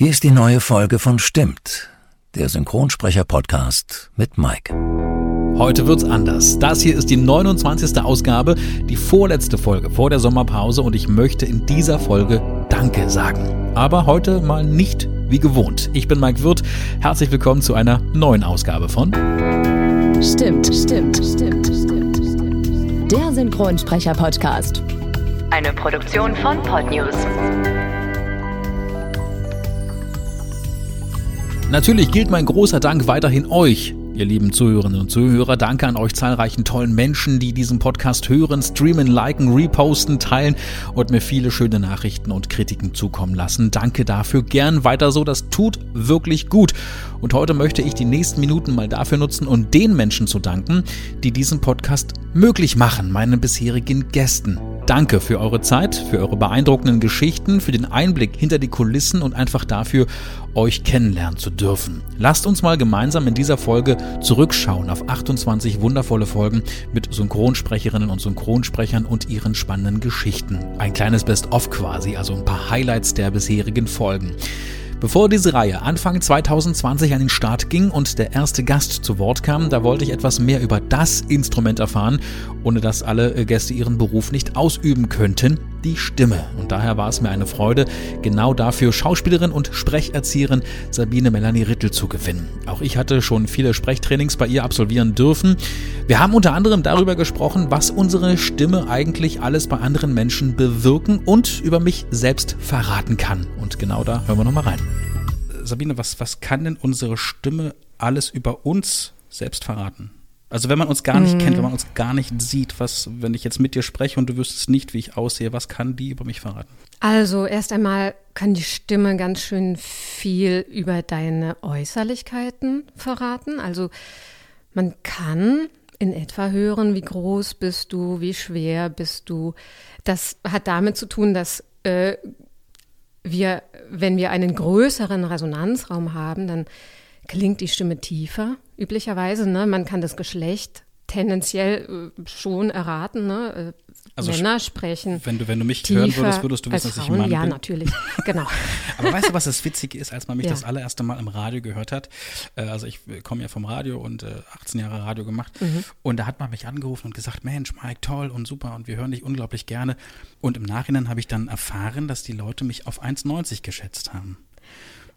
Hier ist die neue Folge von Stimmt, der Synchronsprecher-Podcast mit Mike. Heute wird's anders. Das hier ist die 29. Ausgabe, die vorletzte Folge vor der Sommerpause und ich möchte in dieser Folge Danke sagen. Aber heute mal nicht wie gewohnt. Ich bin Mike Wirth. Herzlich willkommen zu einer neuen Ausgabe von Stimmt, stimmt, stimmt, stimmt, stimmt. Der Synchronsprecher-Podcast. Eine Produktion von Podnews. Natürlich gilt mein großer Dank weiterhin euch, ihr lieben Zuhörerinnen und Zuhörer. Danke an euch zahlreichen tollen Menschen, die diesen Podcast hören, streamen, liken, reposten, teilen und mir viele schöne Nachrichten und Kritiken zukommen lassen. Danke dafür. Gern weiter so. Das tut wirklich gut. Und heute möchte ich die nächsten Minuten mal dafür nutzen um den Menschen zu danken, die diesen Podcast möglich machen, meinen bisherigen Gästen. Danke für eure Zeit, für eure beeindruckenden Geschichten, für den Einblick hinter die Kulissen und einfach dafür, euch kennenlernen zu dürfen. Lasst uns mal gemeinsam in dieser Folge zurückschauen auf 28 wundervolle Folgen mit Synchronsprecherinnen und Synchronsprechern und ihren spannenden Geschichten. Ein kleines Best-of quasi, also ein paar Highlights der bisherigen Folgen. Bevor diese Reihe Anfang 2020 an den Start ging und der erste Gast zu Wort kam, da wollte ich etwas mehr über das Instrument erfahren, ohne dass alle Gäste ihren Beruf nicht ausüben könnten, die Stimme. Und daher war es mir eine Freude, genau dafür Schauspielerin und Sprecherzieherin Sabine Melanie Rittel zu gewinnen. Auch ich hatte schon viele Sprechtrainings bei ihr absolvieren dürfen. Wir haben unter anderem darüber gesprochen, was unsere Stimme eigentlich alles bei anderen Menschen bewirken und über mich selbst verraten kann. Und genau da hören wir nochmal rein. Sabine, was, was kann denn unsere Stimme alles über uns selbst verraten? Also wenn man uns gar nicht mhm. kennt, wenn man uns gar nicht sieht, was, wenn ich jetzt mit dir spreche und du wüsstest nicht, wie ich aussehe, was kann die über mich verraten? Also erst einmal kann die Stimme ganz schön viel über deine Äußerlichkeiten verraten. Also man kann in etwa hören, wie groß bist du, wie schwer bist du. Das hat damit zu tun, dass äh, wir, wenn wir einen größeren Resonanzraum haben, dann klingt die Stimme tiefer, üblicherweise. Ne? Man kann das Geschlecht tendenziell äh, schon erraten. Ne? Äh, also Männer sprechen. Wenn du, wenn du mich hören würdest, würdest du wissen, dass ich ein Mann ja, bin. Ja, natürlich, genau. Aber weißt du, was das Witzige ist, als man mich ja. das allererste Mal im Radio gehört hat? Äh, also ich komme ja vom Radio und 18 Jahre Radio gemacht. Mhm. Und da hat man mich angerufen und gesagt, Mensch, Mike, toll und super und wir hören dich unglaublich gerne. Und im Nachhinein habe ich dann erfahren, dass die Leute mich auf 1,90 geschätzt haben.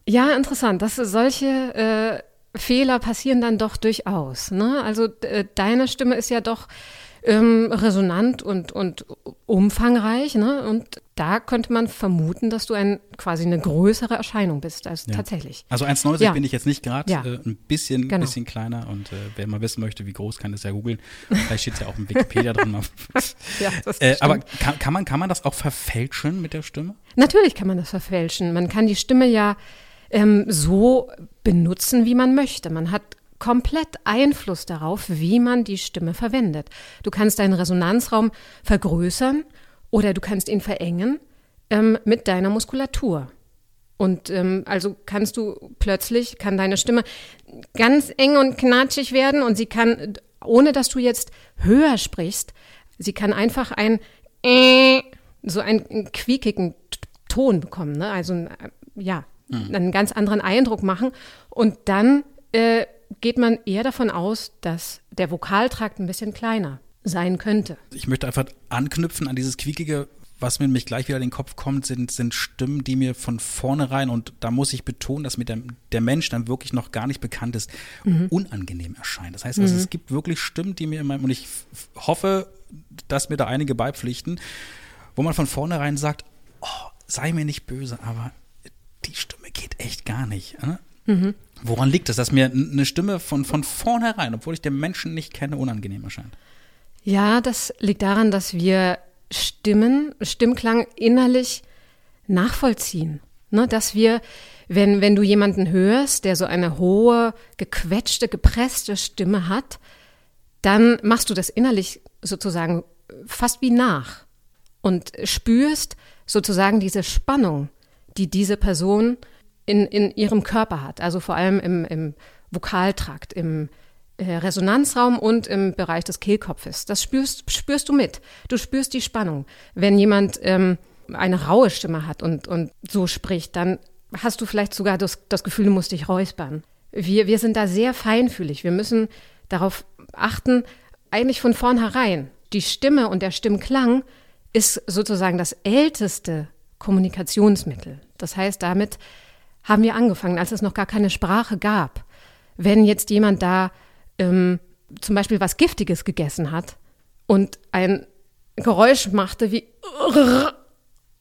Ja, interessant. Dass solche äh, Fehler passieren dann doch durchaus. Ne? Also äh, deine Stimme ist ja doch ähm, resonant und, und umfangreich. Ne? Und da könnte man vermuten, dass du ein, quasi eine größere Erscheinung bist als ja. tatsächlich. Also 1,90 ja. bin ich jetzt nicht gerade, ja. äh, ein bisschen, genau. bisschen kleiner. Und äh, wer mal wissen möchte, wie groß, kann das ja googeln. Vielleicht steht es ja auch im Wikipedia drin. äh, aber kann, kann, man, kann man das auch verfälschen mit der Stimme? Natürlich kann man das verfälschen. Man kann die Stimme ja ähm, so benutzen, wie man möchte. Man hat komplett Einfluss darauf, wie man die Stimme verwendet. Du kannst deinen Resonanzraum vergrößern oder du kannst ihn verengen ähm, mit deiner Muskulatur. Und ähm, also kannst du plötzlich, kann deine Stimme ganz eng und knatschig werden und sie kann, ohne dass du jetzt höher sprichst, sie kann einfach ein äh, so einen quiekigen Ton bekommen. Ne? Also ja, mhm. einen ganz anderen Eindruck machen. Und dann äh, geht man eher davon aus, dass der Vokaltrakt ein bisschen kleiner sein könnte. Ich möchte einfach anknüpfen an dieses quiekige, was mir nämlich gleich wieder in den Kopf kommt, sind, sind Stimmen, die mir von vornherein, und da muss ich betonen, dass mir der, der Mensch dann wirklich noch gar nicht bekannt ist, mhm. unangenehm erscheinen. Das heißt also, mhm. es gibt wirklich Stimmen, die mir in meinem, und ich hoffe, dass mir da einige beipflichten, wo man von vornherein sagt, oh, sei mir nicht böse, aber die Stimme geht echt gar nicht. Ne? Mhm. Woran liegt es, dass mir eine Stimme von, von vornherein, obwohl ich den Menschen nicht kenne, unangenehm erscheint? Ja, das liegt daran, dass wir Stimmen, Stimmklang innerlich nachvollziehen. Ne, dass wir, wenn, wenn du jemanden hörst, der so eine hohe, gequetschte, gepresste Stimme hat, dann machst du das innerlich sozusagen fast wie nach und spürst sozusagen diese Spannung, die diese Person in, in ihrem Körper hat, also vor allem im, im Vokaltrakt, im äh, Resonanzraum und im Bereich des Kehlkopfes. Das spürst, spürst du mit. Du spürst die Spannung. Wenn jemand ähm, eine raue Stimme hat und, und so spricht, dann hast du vielleicht sogar das, das Gefühl, du musst dich räuspern. Wir, wir sind da sehr feinfühlig. Wir müssen darauf achten, eigentlich von vornherein. Die Stimme und der Stimmklang ist sozusagen das älteste Kommunikationsmittel. Das heißt, damit haben wir angefangen, als es noch gar keine Sprache gab. Wenn jetzt jemand da ähm, zum Beispiel was Giftiges gegessen hat und ein Geräusch machte wie,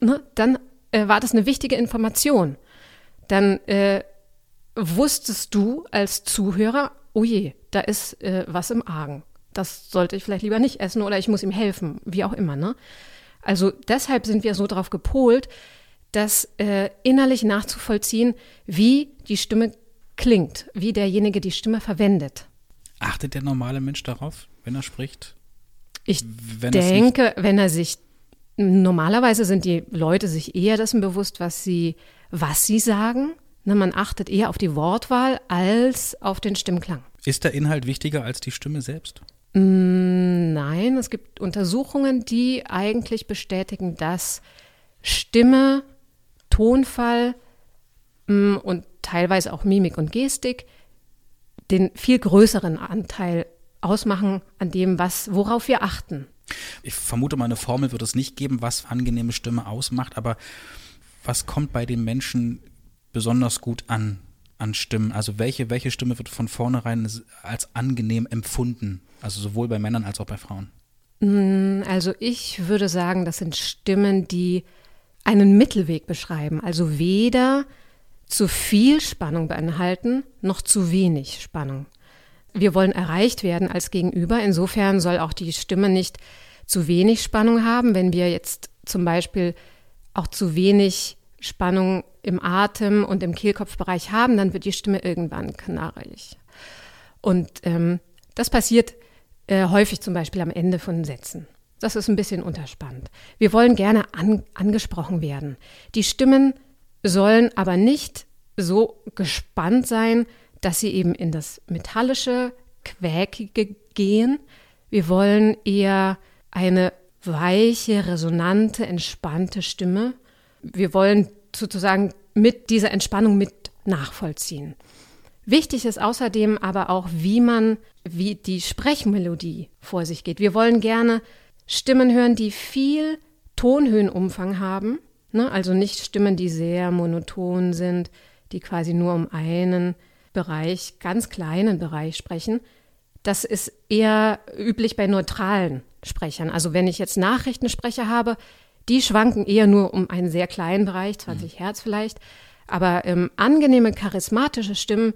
ne, dann äh, war das eine wichtige Information. Dann äh, wusstest du als Zuhörer, oh je, da ist äh, was im Argen. Das sollte ich vielleicht lieber nicht essen oder ich muss ihm helfen, wie auch immer. Ne? Also deshalb sind wir so darauf gepolt, das äh, innerlich nachzuvollziehen, wie die Stimme klingt, wie derjenige die Stimme verwendet. Achtet der normale Mensch darauf, wenn er spricht? Ich wenn denke, wenn er sich normalerweise sind die Leute sich eher dessen bewusst, was sie, was sie sagen. Ne, man achtet eher auf die Wortwahl als auf den Stimmklang. Ist der Inhalt wichtiger als die Stimme selbst? Mm, nein, es gibt Untersuchungen, die eigentlich bestätigen, dass Stimme, Tonfall mm, und teilweise auch Mimik und Gestik den viel größeren Anteil ausmachen an dem, was, worauf wir achten. Ich vermute mal, eine Formel wird es nicht geben, was angenehme Stimme ausmacht, aber was kommt bei den Menschen besonders gut an, an Stimmen? Also welche, welche Stimme wird von vornherein als angenehm empfunden? Also sowohl bei Männern als auch bei Frauen? Mm, also ich würde sagen, das sind Stimmen, die einen Mittelweg beschreiben. Also weder zu viel Spannung beinhalten, noch zu wenig Spannung. Wir wollen erreicht werden als Gegenüber. Insofern soll auch die Stimme nicht zu wenig Spannung haben. Wenn wir jetzt zum Beispiel auch zu wenig Spannung im Atem und im Kehlkopfbereich haben, dann wird die Stimme irgendwann knarrig. Und ähm, das passiert äh, häufig zum Beispiel am Ende von Sätzen. Das ist ein bisschen unterspannt. Wir wollen gerne an, angesprochen werden. Die Stimmen sollen aber nicht so gespannt sein, dass sie eben in das metallische, quäkige gehen. Wir wollen eher eine weiche, resonante, entspannte Stimme. Wir wollen sozusagen mit dieser Entspannung mit nachvollziehen. Wichtig ist außerdem aber auch, wie man, wie die Sprechmelodie vor sich geht. Wir wollen gerne Stimmen hören, die viel Tonhöhenumfang haben. Ne? Also nicht Stimmen, die sehr monoton sind, die quasi nur um einen Bereich, ganz kleinen Bereich sprechen. Das ist eher üblich bei neutralen Sprechern. Also wenn ich jetzt Nachrichtensprecher habe, die schwanken eher nur um einen sehr kleinen Bereich, 20 mhm. Hertz vielleicht. Aber ähm, angenehme, charismatische Stimmen,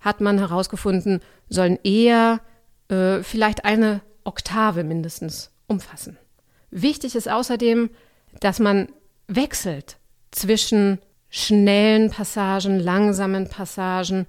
hat man herausgefunden, sollen eher äh, vielleicht eine Oktave mindestens umfassen. Wichtig ist außerdem, dass man wechselt zwischen schnellen Passagen, langsamen Passagen,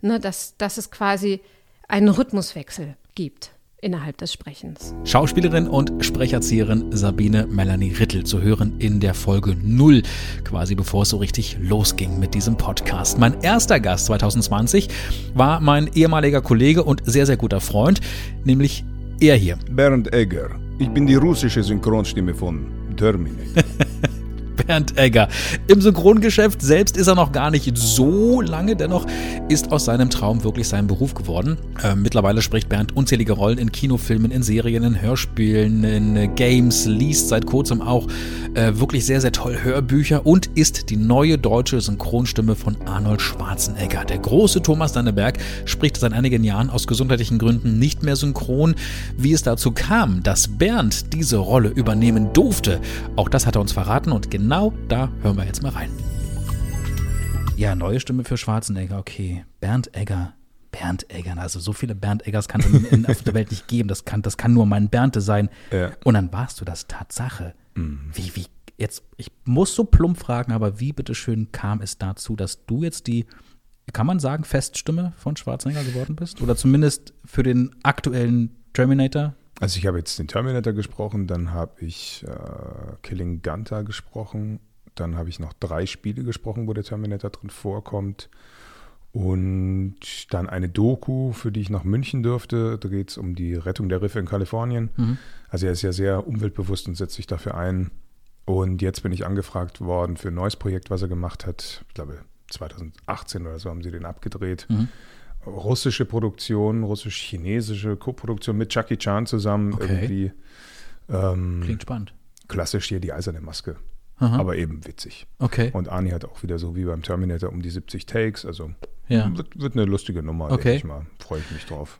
ne, dass, dass es quasi einen Rhythmuswechsel gibt innerhalb des Sprechens. Schauspielerin und Sprecherzieherin Sabine Melanie Rittel zu hören in der Folge 0, quasi bevor es so richtig losging mit diesem Podcast. Mein erster Gast 2020 war mein ehemaliger Kollege und sehr, sehr guter Freund, nämlich er hier. Bernd Egger. Ich bin die russische Synchronstimme von Terminator. Bernd Egger. Im Synchrongeschäft selbst ist er noch gar nicht so lange, dennoch ist aus seinem Traum wirklich sein Beruf geworden. Äh, mittlerweile spricht Bernd unzählige Rollen in Kinofilmen, in Serien, in Hörspielen, in äh, Games, liest seit kurzem auch äh, wirklich sehr, sehr toll Hörbücher und ist die neue deutsche Synchronstimme von Arnold Schwarzenegger. Der große Thomas Danneberg spricht seit einigen Jahren aus gesundheitlichen Gründen nicht mehr synchron. Wie es dazu kam, dass Bernd diese Rolle übernehmen durfte, auch das hat er uns verraten und genau genau da hören wir jetzt mal rein. Ja, neue Stimme für Schwarzenegger, okay. Bernd Egger. Bernd Egger, also so viele Bernd Eggers kann es auf der Welt nicht geben. Das kann, das kann nur mein Bernte sein. Ja. Und dann warst du das Tatsache. Mhm. Wie, wie, jetzt, ich muss so plump fragen, aber wie bitteschön kam es dazu, dass du jetzt die, kann man sagen, Feststimme von Schwarzenegger geworden bist? Oder zumindest für den aktuellen Terminator? Also ich habe jetzt den Terminator gesprochen, dann habe ich äh, Killing Gunter gesprochen, dann habe ich noch drei Spiele gesprochen, wo der Terminator drin vorkommt. Und dann eine Doku, für die ich nach München dürfte. Da geht es um die Rettung der Riffe in Kalifornien. Mhm. Also er ist ja sehr umweltbewusst und setzt sich dafür ein. Und jetzt bin ich angefragt worden für ein neues Projekt, was er gemacht hat. Ich glaube, 2018 oder so haben sie den abgedreht. Mhm. Russische Produktion, russisch-chinesische Co-Produktion mit Jackie Chan zusammen. Okay. Irgendwie ähm, Klingt spannend. klassisch hier die eiserne Maske. Aha. Aber eben witzig. Okay. Und Arnie hat auch wieder so wie beim Terminator um die 70 Takes. Also Ja. wird, wird eine lustige Nummer, Okay. denke ich mal. Freue ich mich drauf.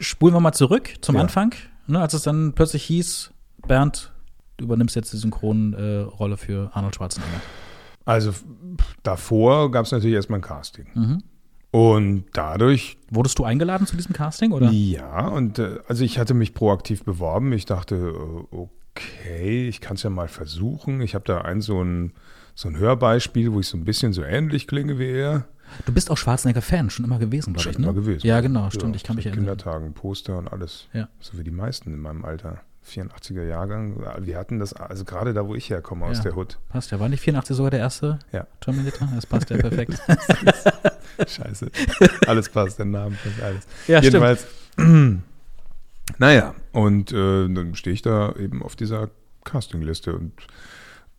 Spulen wir mal zurück zum Ja. Anfang, ne, als es dann plötzlich hieß, Bernd, du übernimmst jetzt die Synchronrolle äh, für Arnold Schwarzenegger. Also davor gab es natürlich erstmal ein Casting. Mhm. Und dadurch Wurdest du eingeladen zu diesem Casting oder? Ja, und äh, also ich hatte mich proaktiv beworben. Ich dachte, äh, okay, ich kann es ja mal versuchen. Ich habe da ein so ein, so ein Hörbeispiel, wo ich so ein bisschen so ähnlich klinge wie er. Du bist auch Schwarzenegger-Fan, schon immer gewesen, glaube Schon ich, ne? immer gewesen. Ja, genau, stimmt, ich kann mich erinnern. Kindertagen, Poster und alles. Ja. So wie die meisten in meinem Alter. 84er Jahrgang. Wir hatten das, also gerade da, wo ich herkomme, aus Ja. der Hood. Passt ja. War nicht 84 sogar der erste Ja. Terminator? Das passt ja perfekt. Scheiße. Alles passt, der Name passt alles. Ja, stimmt. Jedenfalls, naja, und äh, dann stehe ich da eben auf dieser Castingliste und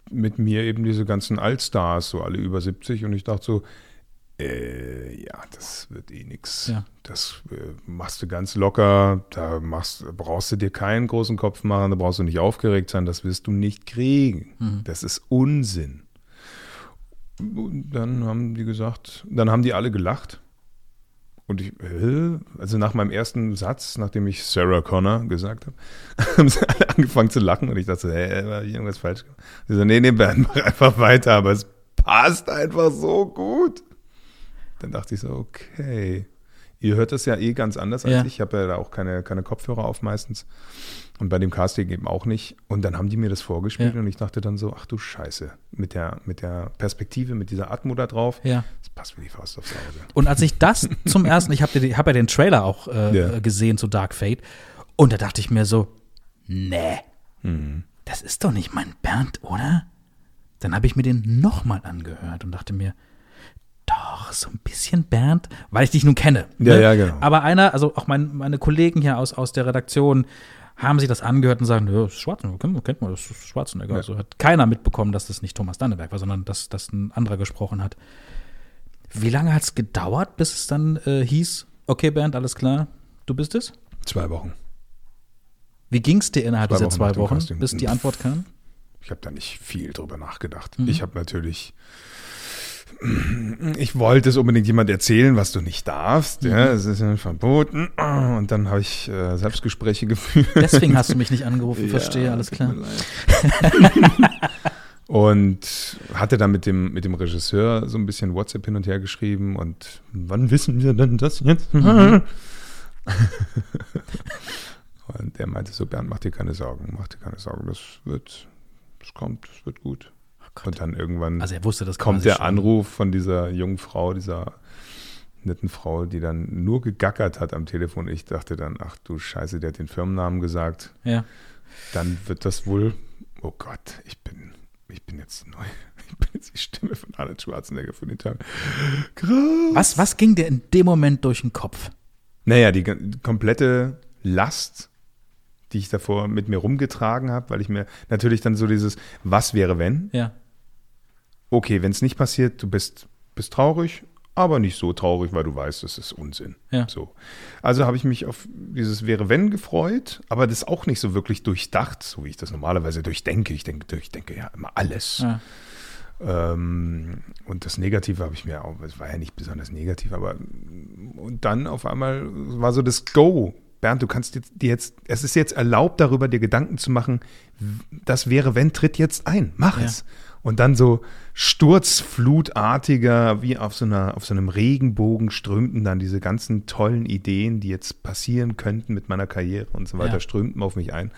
mit mir eben diese ganzen Allstars, so alle über 70 und ich dachte so, äh, ja, das wird eh nix. Ja. Das äh, machst du ganz locker, da machst, brauchst du dir keinen großen Kopf machen, da brauchst du nicht aufgeregt sein, das wirst du nicht kriegen. Mhm. Das ist Unsinn. Und dann haben die gesagt, dann haben die alle gelacht. Und ich, äh, also nach meinem ersten Satz, nachdem ich Sarah Connor gesagt habe, haben sie alle angefangen zu lachen und ich dachte, hä, habe ich irgendwas falsch gemacht? Sie so, nee, nee, Bernd, mach einfach weiter, aber es passt einfach so gut. Dann dachte ich so, okay. Ihr hört das ja eh ganz anders als Ja. ich. Ich habe ja da auch keine, keine Kopfhörer auf meistens. Und bei dem Casting eben auch nicht. Und dann haben die mir das vorgespielt Ja. und ich dachte dann so, ach du Scheiße, mit der, mit der Perspektive, mit dieser Atmo da drauf, ja. das passt wie die Faust aufs Auge. Und als ich das zum ersten, ich habe hab ja den Trailer auch äh, Ja. gesehen zu Dark Fate, und da dachte ich mir so, nee, Mhm. das ist doch nicht mein Bernd, oder? Dann habe ich mir den nochmal angehört und dachte mir, doch, so ein bisschen Bernd, weil ich dich nun kenne. Ja, ne? ja, genau. Aber einer, also auch mein, meine Kollegen hier aus, aus der Redaktion, haben sich das angehört und sagen, ja, das ist Schwarzenegger, kennt, kennt man, das ist Schwarzenegger. Ja. Also hat keiner mitbekommen, dass das nicht Thomas Danneberg war, sondern dass, dass ein anderer gesprochen hat. Wie lange hat es gedauert, bis es dann äh, hieß, okay, Bernd, alles klar, du bist es? Zwei Wochen. Wie ging es dir innerhalb Zwei dieser Wochen zwei Wochen, bis die Antwort kam? Ich habe da nicht viel drüber nachgedacht. Mhm. Ich habe natürlich, ich wollte es unbedingt jemand erzählen, was du nicht darfst. Ja, Mhm. es ist ja verboten. Und dann habe ich äh, Selbstgespräche geführt. Deswegen hast du mich nicht angerufen, verstehe, Ja, alles klar. und hatte dann mit dem, mit dem Regisseur so ein bisschen WhatsApp hin und her geschrieben und wann wissen wir denn das jetzt? Mhm. und der meinte so, Bernd, mach dir keine Sorgen, mach dir keine Sorgen, das wird, das kommt, das wird gut. Und dann irgendwann Also er wusste das kommt der schon. Anruf von dieser jungen Frau, dieser netten Frau, die dann nur gegackert hat am Telefon. Ich dachte dann, ach du Scheiße, der hat den Firmennamen gesagt. Ja. Dann wird das wohl, oh Gott, ich bin, ich bin jetzt neu. Ich bin jetzt die Stimme von Arnold Schwarzenegger für den Tag. Krass. Was, was ging dir in dem Moment durch den Kopf? Naja, die komplette Last, die ich davor mit mir rumgetragen habe, weil ich mir natürlich dann so dieses, was wäre wenn? Ja. Okay, wenn es nicht passiert, du bist, bist traurig, aber nicht so traurig, weil du weißt, das ist Unsinn. Ja. So. Also habe ich mich auf dieses wäre wenn gefreut, aber das auch nicht so wirklich durchdacht, so wie ich das normalerweise durchdenke. Ich denke, durchdenke ja immer alles. ja. Ähm, und das Negative habe ich mir auch, es war ja nicht besonders negativ, aber und dann auf einmal war so das Go. Bernd, du kannst dir jetzt, es ist jetzt erlaubt, darüber dir Gedanken zu machen, das wäre, wenn, tritt jetzt ein, mach Ja. es. Und dann so sturzflutartiger, wie auf so, einer, auf so einem Regenbogen strömten dann diese ganzen tollen Ideen, die jetzt passieren könnten mit meiner Karriere und so weiter, Ja. strömten auf mich ein.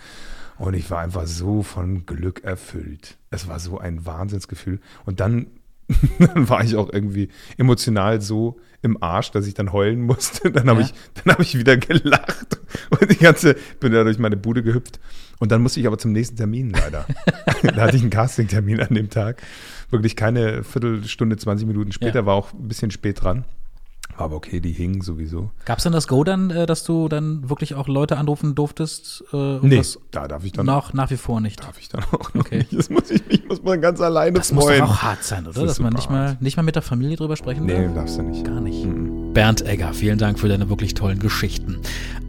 Und ich war einfach so von Glück erfüllt. Es war so ein Wahnsinnsgefühl. Und dann, dann war ich auch irgendwie emotional so im Arsch, dass ich dann heulen musste. Dann habe Ja. ich, dann habe ich wieder gelacht und die ganze, bin da durch meine Bude gehüpft. Und dann musste ich aber zum nächsten Termin leider. da hatte ich einen Castingtermin an dem Tag. Wirklich keine Viertelstunde, 20 Minuten später, Ja. war auch ein bisschen spät dran. War aber okay, die hingen sowieso. Gab es denn das Go dann, äh, dass du dann wirklich auch Leute anrufen durftest? Äh, nee, da darf ich dann noch nach wie vor nicht. Darf ich dann auch okay. nicht. Das muss ich, ich muss man ganz alleine Das freuen. muss doch auch hart sein, oder? Das Dass man nicht mal, nicht mal mit der Familie drüber sprechen darf? Nee, darfst du nicht. Gar nicht. Mhm. Bernd Egger, vielen Dank für deine wirklich tollen Geschichten.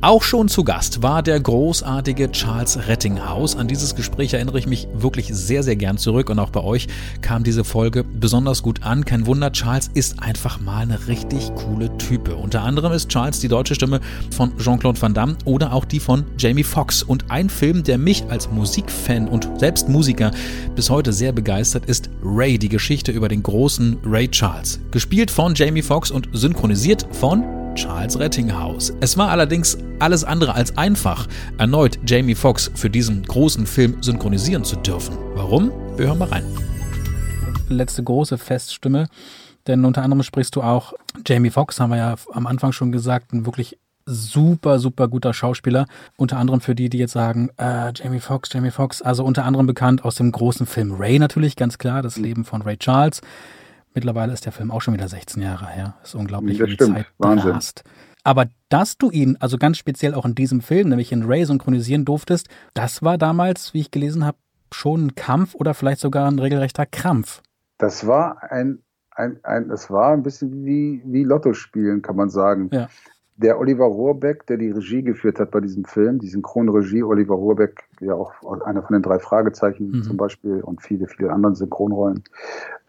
Auch schon zu Gast war der großartige Charles Rettinghaus. An dieses Gespräch erinnere ich mich wirklich sehr, sehr gern zurück und auch bei euch kam diese Folge besonders gut an. Kein Wunder, Charles ist einfach mal eine richtig coole Type. Unter anderem ist Charles die deutsche Stimme von Jean-Claude Van Damme oder auch die von Jamie Foxx. Und ein Film, der mich als Musikfan und selbst Musiker bis heute sehr begeistert, ist Ray, die Geschichte über den großen Ray Charles. Gespielt von Jamie Foxx und synchronisiert von Charles Rettinghaus. Es war allerdings alles andere als einfach, erneut Jamie Foxx für diesen großen Film synchronisieren zu dürfen. Warum? Wir hören mal rein. Letzte große Feststimme, denn unter anderem sprichst du auch Jamie Foxx, haben wir ja am Anfang schon gesagt, ein wirklich super, super guter Schauspieler. Unter anderem für die, die jetzt sagen, äh, Jamie Foxx, Jamie Foxx, also unter anderem bekannt aus dem großen Film Ray natürlich, ganz klar, das Leben von Ray Charles. Mittlerweile ist der Film auch schon wieder 16 Jahre her. Das ist unglaublich, das wie die Zeit Wahnsinn. rast. Aber dass du ihn, also ganz speziell auch in diesem Film, nämlich in Ray synchronisieren durftest, das war damals, wie ich gelesen habe, schon ein Kampf oder vielleicht sogar ein regelrechter Krampf. Das war ein, ein, ein das war ein bisschen wie, wie Lotto spielen, kann man sagen. Ja der Oliver Rohrbeck, der die Regie geführt hat bei diesem Film, die Synchronregie, Oliver Rohrbeck, ja auch einer von den drei Fragezeichen mhm. zum Beispiel und viele, viele anderen Synchronrollen,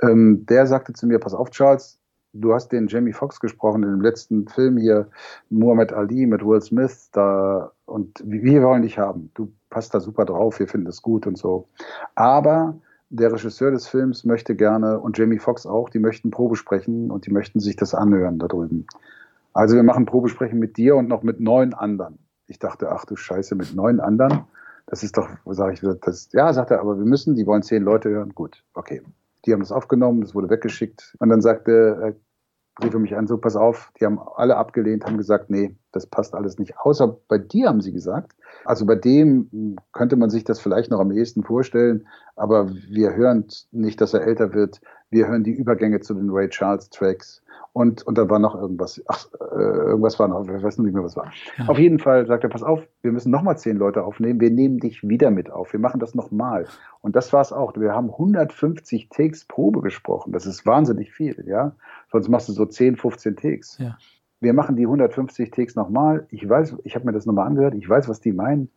ähm, der sagte zu mir, pass auf, Charles, du hast den Jamie Foxx gesprochen in dem letzten Film hier, Muhammad Ali mit Will Smith, da, und wir wollen dich haben. Du passt da super drauf, wir finden das gut und so. Aber der Regisseur des Films möchte gerne und Jamie Foxx auch, die möchten Probe sprechen und die möchten sich das anhören da drüben. Also wir machen Probesprechen mit dir und noch mit neun anderen. Ich dachte, ach du Scheiße, mit neun anderen? Das ist doch, sage ich, das, ja, sagt er, aber wir müssen, die wollen zehn Leute hören. Gut, okay. Die haben das aufgenommen, das wurde weggeschickt. Und dann sagte, äh, rief er mich an, so pass auf, die haben alle abgelehnt, haben gesagt, nee, das passt alles nicht. Außer bei dir haben sie gesagt. Also bei dem könnte man sich das vielleicht noch am ehesten vorstellen, aber wir hören nicht, dass er älter wird. Wir hören die Übergänge zu den Ray Charles Tracks. Und, und da war noch irgendwas. Ach, äh, irgendwas war noch, ich weiß noch nicht mehr, was war. Ja. Auf jeden Fall sagt er, pass auf, wir müssen nochmal zehn Leute aufnehmen. Wir nehmen dich wieder mit auf. Wir machen das nochmal. Und das war es auch. Wir haben 150 Takes Probe gesprochen. Das ist wahnsinnig viel, ja. Sonst machst du so 10, 15 Takes. Ja. Wir machen die 150 Takes nochmal. Ich weiß, ich habe mir das nochmal angehört. Ich weiß, was die meinen.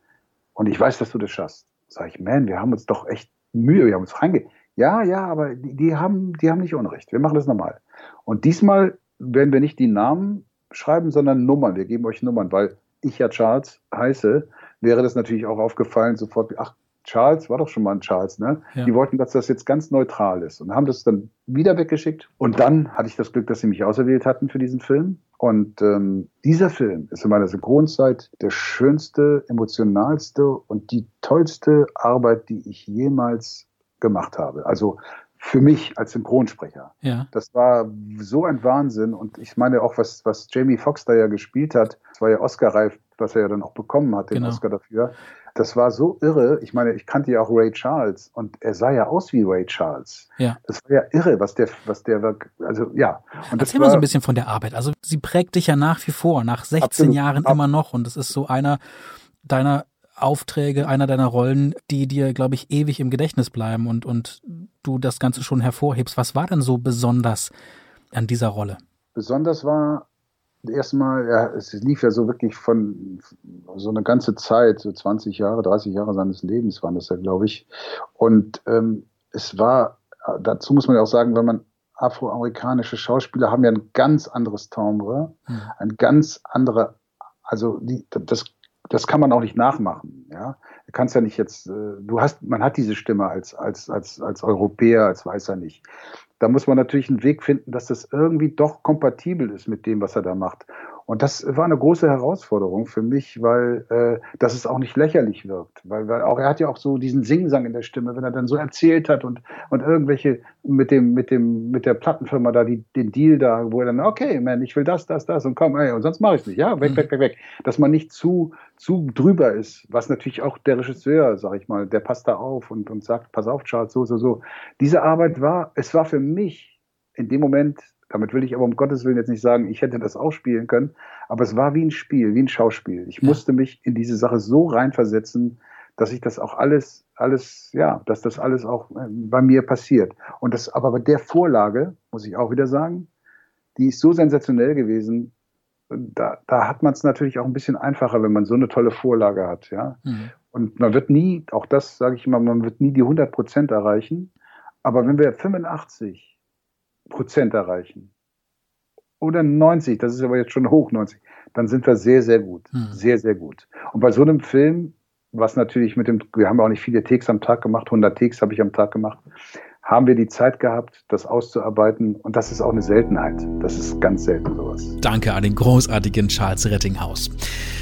Und ich weiß, dass du das schaffst. Sag ich, man, wir haben uns doch echt Mühe. Wir haben uns reinge ja, ja, aber die, die, haben, die haben nicht Unrecht. Wir machen das nochmal. Und diesmal werden wir nicht die Namen schreiben, sondern Nummern. Wir geben euch Nummern, weil ich ja Charles heiße, wäre das natürlich auch aufgefallen, sofort, ach, Charles war doch schon mal ein Charles, ne? Ja. Die wollten, dass das jetzt ganz neutral ist und haben das dann wieder weggeschickt. Und dann hatte ich das Glück, dass sie mich auserwählt hatten für diesen Film. Und ähm, dieser Film ist in meiner Synchronzeit der schönste, emotionalste und die tollste Arbeit, die ich jemals gemacht habe. Also für mich als Synchronsprecher. Ja. Das war so ein Wahnsinn. Und ich meine auch, was, was Jamie Foxx da ja gespielt hat, das war ja Oscar-reif, was er ja dann auch bekommen hat, den genau. Oscar dafür. Das war so irre. Ich meine, ich kannte ja auch Ray Charles und er sah ja aus wie Ray Charles. Ja. Das war ja irre, was der, was der, also ja. Und Erzähl mal so ein bisschen von der Arbeit. Also sie prägt dich ja nach wie vor, nach 16 absolut. Jahren immer noch und es ist so einer deiner Aufträge, einer deiner Rollen, die dir, glaube ich, ewig im Gedächtnis bleiben und, und du das Ganze schon hervorhebst. Was war denn so besonders an dieser Rolle? Besonders war erstmal, ja, es lief ja so wirklich von so eine ganze Zeit, so 20 Jahre, 30 Jahre seines Lebens waren das ja, glaube ich. Und ähm, es war, dazu muss man ja auch sagen, wenn man afroamerikanische Schauspieler haben ja ein ganz anderes Timbre, hm. ein ganz anderer, also die, das das kann man auch nicht nachmachen. Ja, du kannst ja nicht jetzt, äh, du hast, man hat diese Stimme als als als als Europäer, als Weißer nicht da muss man natürlich einen Weg finden, dass das irgendwie doch kompatibel ist mit dem, was er da macht. Und das war eine große Herausforderung für mich, weil äh, dass es auch nicht lächerlich wirkt. Weil, weil auch er hat ja auch so diesen Singsang in der Stimme, wenn er dann so erzählt hat und, und irgendwelche mit dem, mit dem, mit der Plattenfirma da, die, den Deal da, wo er dann, okay, man, ich will das, das, das und komm, ey, und sonst mache ich nicht. Ja, weg, mhm. weg, weg, weg. Dass man nicht zu, zu drüber ist, was natürlich auch der Regisseur, sag ich mal, der passt da auf und, und sagt, pass auf, Charles, so, so, so. Diese Arbeit war, es war für mich in dem Moment Damit will ich aber um Gottes Willen jetzt nicht sagen, ich hätte das auch spielen können, aber es war wie ein Spiel, wie ein Schauspiel. Ich ja. musste mich in diese Sache so reinversetzen, dass ich das auch alles, alles, ja, dass das alles auch äh, bei mir passiert. Und das, aber bei der Vorlage, muss ich auch wieder sagen, die ist so sensationell gewesen, da, da hat man es natürlich auch ein bisschen einfacher, wenn man so eine tolle Vorlage hat, ja. Mhm. Und man wird nie, auch das sage ich immer, man wird nie die 100 Prozent erreichen. Aber wenn wir 85 Prozent erreichen oder 90, das ist aber jetzt schon hoch 90, dann sind wir sehr, sehr gut. Mhm. Sehr, sehr gut. Und bei so einem Film, was natürlich mit dem, wir haben auch nicht viele Takes am Tag gemacht, 100 Takes habe ich am Tag gemacht, haben wir die Zeit gehabt, das auszuarbeiten. Und das ist auch eine Seltenheit. Das ist ganz selten sowas. Danke an den großartigen Charles Rettinghaus.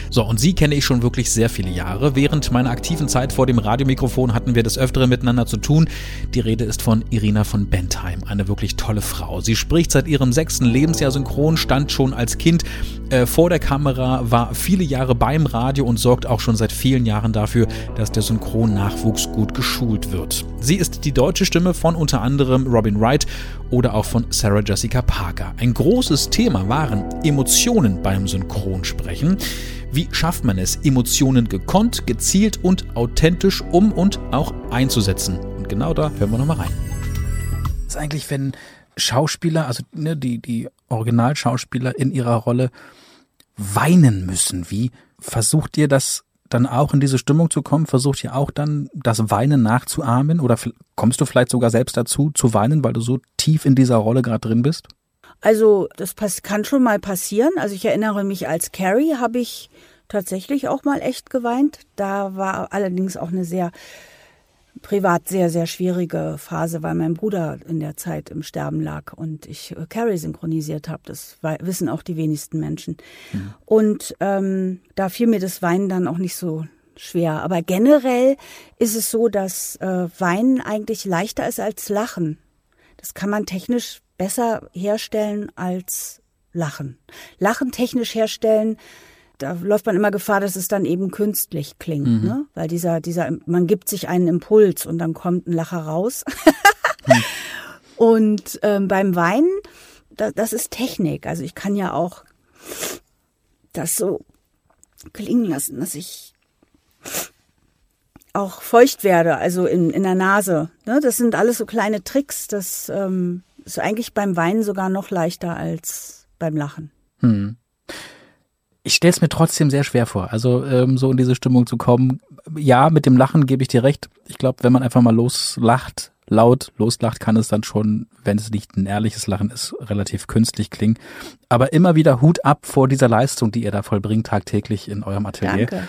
So, und sie kenne ich schon wirklich sehr viele Jahre. Während meiner aktiven Zeit vor dem Radiomikrofon hatten wir des Öfteren miteinander zu tun. Die Rede ist von Irina von Bentheim, eine wirklich tolle Frau. Sie spricht seit ihrem sechsten Lebensjahr synchron, stand schon als Kind äh, vor der Kamera, war viele Jahre beim Radio und sorgt auch schon seit vielen Jahren dafür, dass der Synchronnachwuchs gut geschult wird. Sie ist die deutsche Stimme von unter anderem Robin Wright oder auch von Sarah Jessica Parker. Ein großes Thema waren Emotionen beim Synchronsprechen. Wie schafft man es, Emotionen gekonnt, gezielt und authentisch um und auch einzusetzen? Und genau da hören wir nochmal rein. Was ist eigentlich, wenn Schauspieler, also ne, die, die Originalschauspieler in ihrer Rolle weinen müssen? Wie versucht ihr das dann auch in diese Stimmung zu kommen? Versucht ihr auch dann das Weinen nachzuahmen? Oder kommst du vielleicht sogar selbst dazu zu weinen, weil du so tief in dieser Rolle gerade drin bist? Also das kann schon mal passieren. Also ich erinnere mich, als Carrie habe ich tatsächlich auch mal echt geweint. Da war allerdings auch eine sehr privat sehr, sehr schwierige Phase, weil mein Bruder in der Zeit im Sterben lag und ich äh, Carrie synchronisiert habe. Das wissen auch die wenigsten Menschen. Mhm. Und ähm, da fiel mir das Weinen dann auch nicht so schwer. Aber generell ist es so, dass äh, Weinen eigentlich leichter ist als Lachen. Das kann man technisch besser herstellen als Lachen. Lachen technisch herstellen, da läuft man immer Gefahr, dass es dann eben künstlich klingt, mhm. ne? Weil dieser, dieser, man gibt sich einen Impuls und dann kommt ein Lacher raus. mhm. Und ähm, beim Weinen, da, das ist Technik. Also ich kann ja auch das so klingen lassen, dass ich auch feucht werde, also in, in der Nase. Ne? Das sind alles so kleine Tricks. Das ähm, ist eigentlich beim Weinen sogar noch leichter als beim Lachen. Hm. Ich stelle es mir trotzdem sehr schwer vor, also ähm, so in diese Stimmung zu kommen. Ja, mit dem Lachen gebe ich dir recht. Ich glaube, wenn man einfach mal loslacht, laut loslacht, kann es dann schon, wenn es nicht ein ehrliches Lachen ist, relativ künstlich klingen. Aber immer wieder Hut ab vor dieser Leistung, die ihr da vollbringt tagtäglich in eurem Atelier. Danke.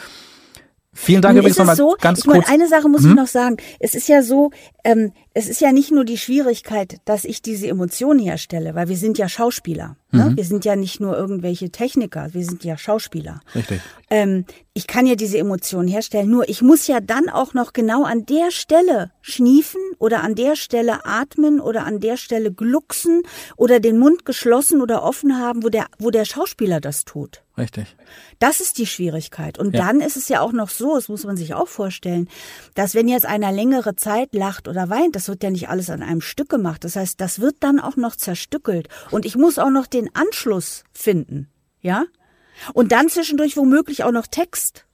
Vielen Dank Nun übrigens nochmal so, ganz ich kurz. Meine, eine Sache muss hm? ich noch sagen. Es ist ja so, ähm, es ist ja nicht nur die Schwierigkeit, dass ich diese Emotionen herstelle, weil wir sind ja Schauspieler. Ne? Mhm. Wir sind ja nicht nur irgendwelche Techniker, wir sind ja Schauspieler. Richtig. Ähm, ich kann ja diese Emotionen herstellen, nur ich muss ja dann auch noch genau an der Stelle schniefen oder an der Stelle atmen oder an der Stelle glucksen oder den Mund geschlossen oder offen haben, wo der, wo der Schauspieler das tut. Richtig. Das ist die Schwierigkeit. Und ja. dann ist es ja auch noch so, das muss man sich auch vorstellen, dass wenn jetzt einer längere Zeit lacht oder weint, das wird ja nicht alles an einem Stück gemacht. Das heißt, das wird dann auch noch zerstückelt. Und ich muss auch noch den Anschluss finden. Ja? Und dann zwischendurch womöglich auch noch Text.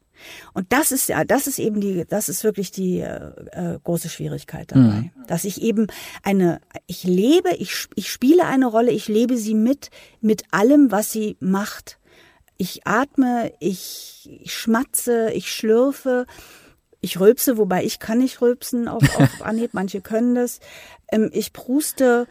Und das ist ja, das ist eben die, das ist wirklich die äh, äh große Schwierigkeit dabei, mhm. dass ich eben eine, ich lebe, ich, ich spiele eine Rolle, ich lebe sie mit, mit allem, was sie macht. Ich atme, ich, ich schmatze, ich schlürfe, ich rülpse, wobei ich kann nicht rülpsen auf, auf Anhieb, manche können das. Ähm, ich pruste,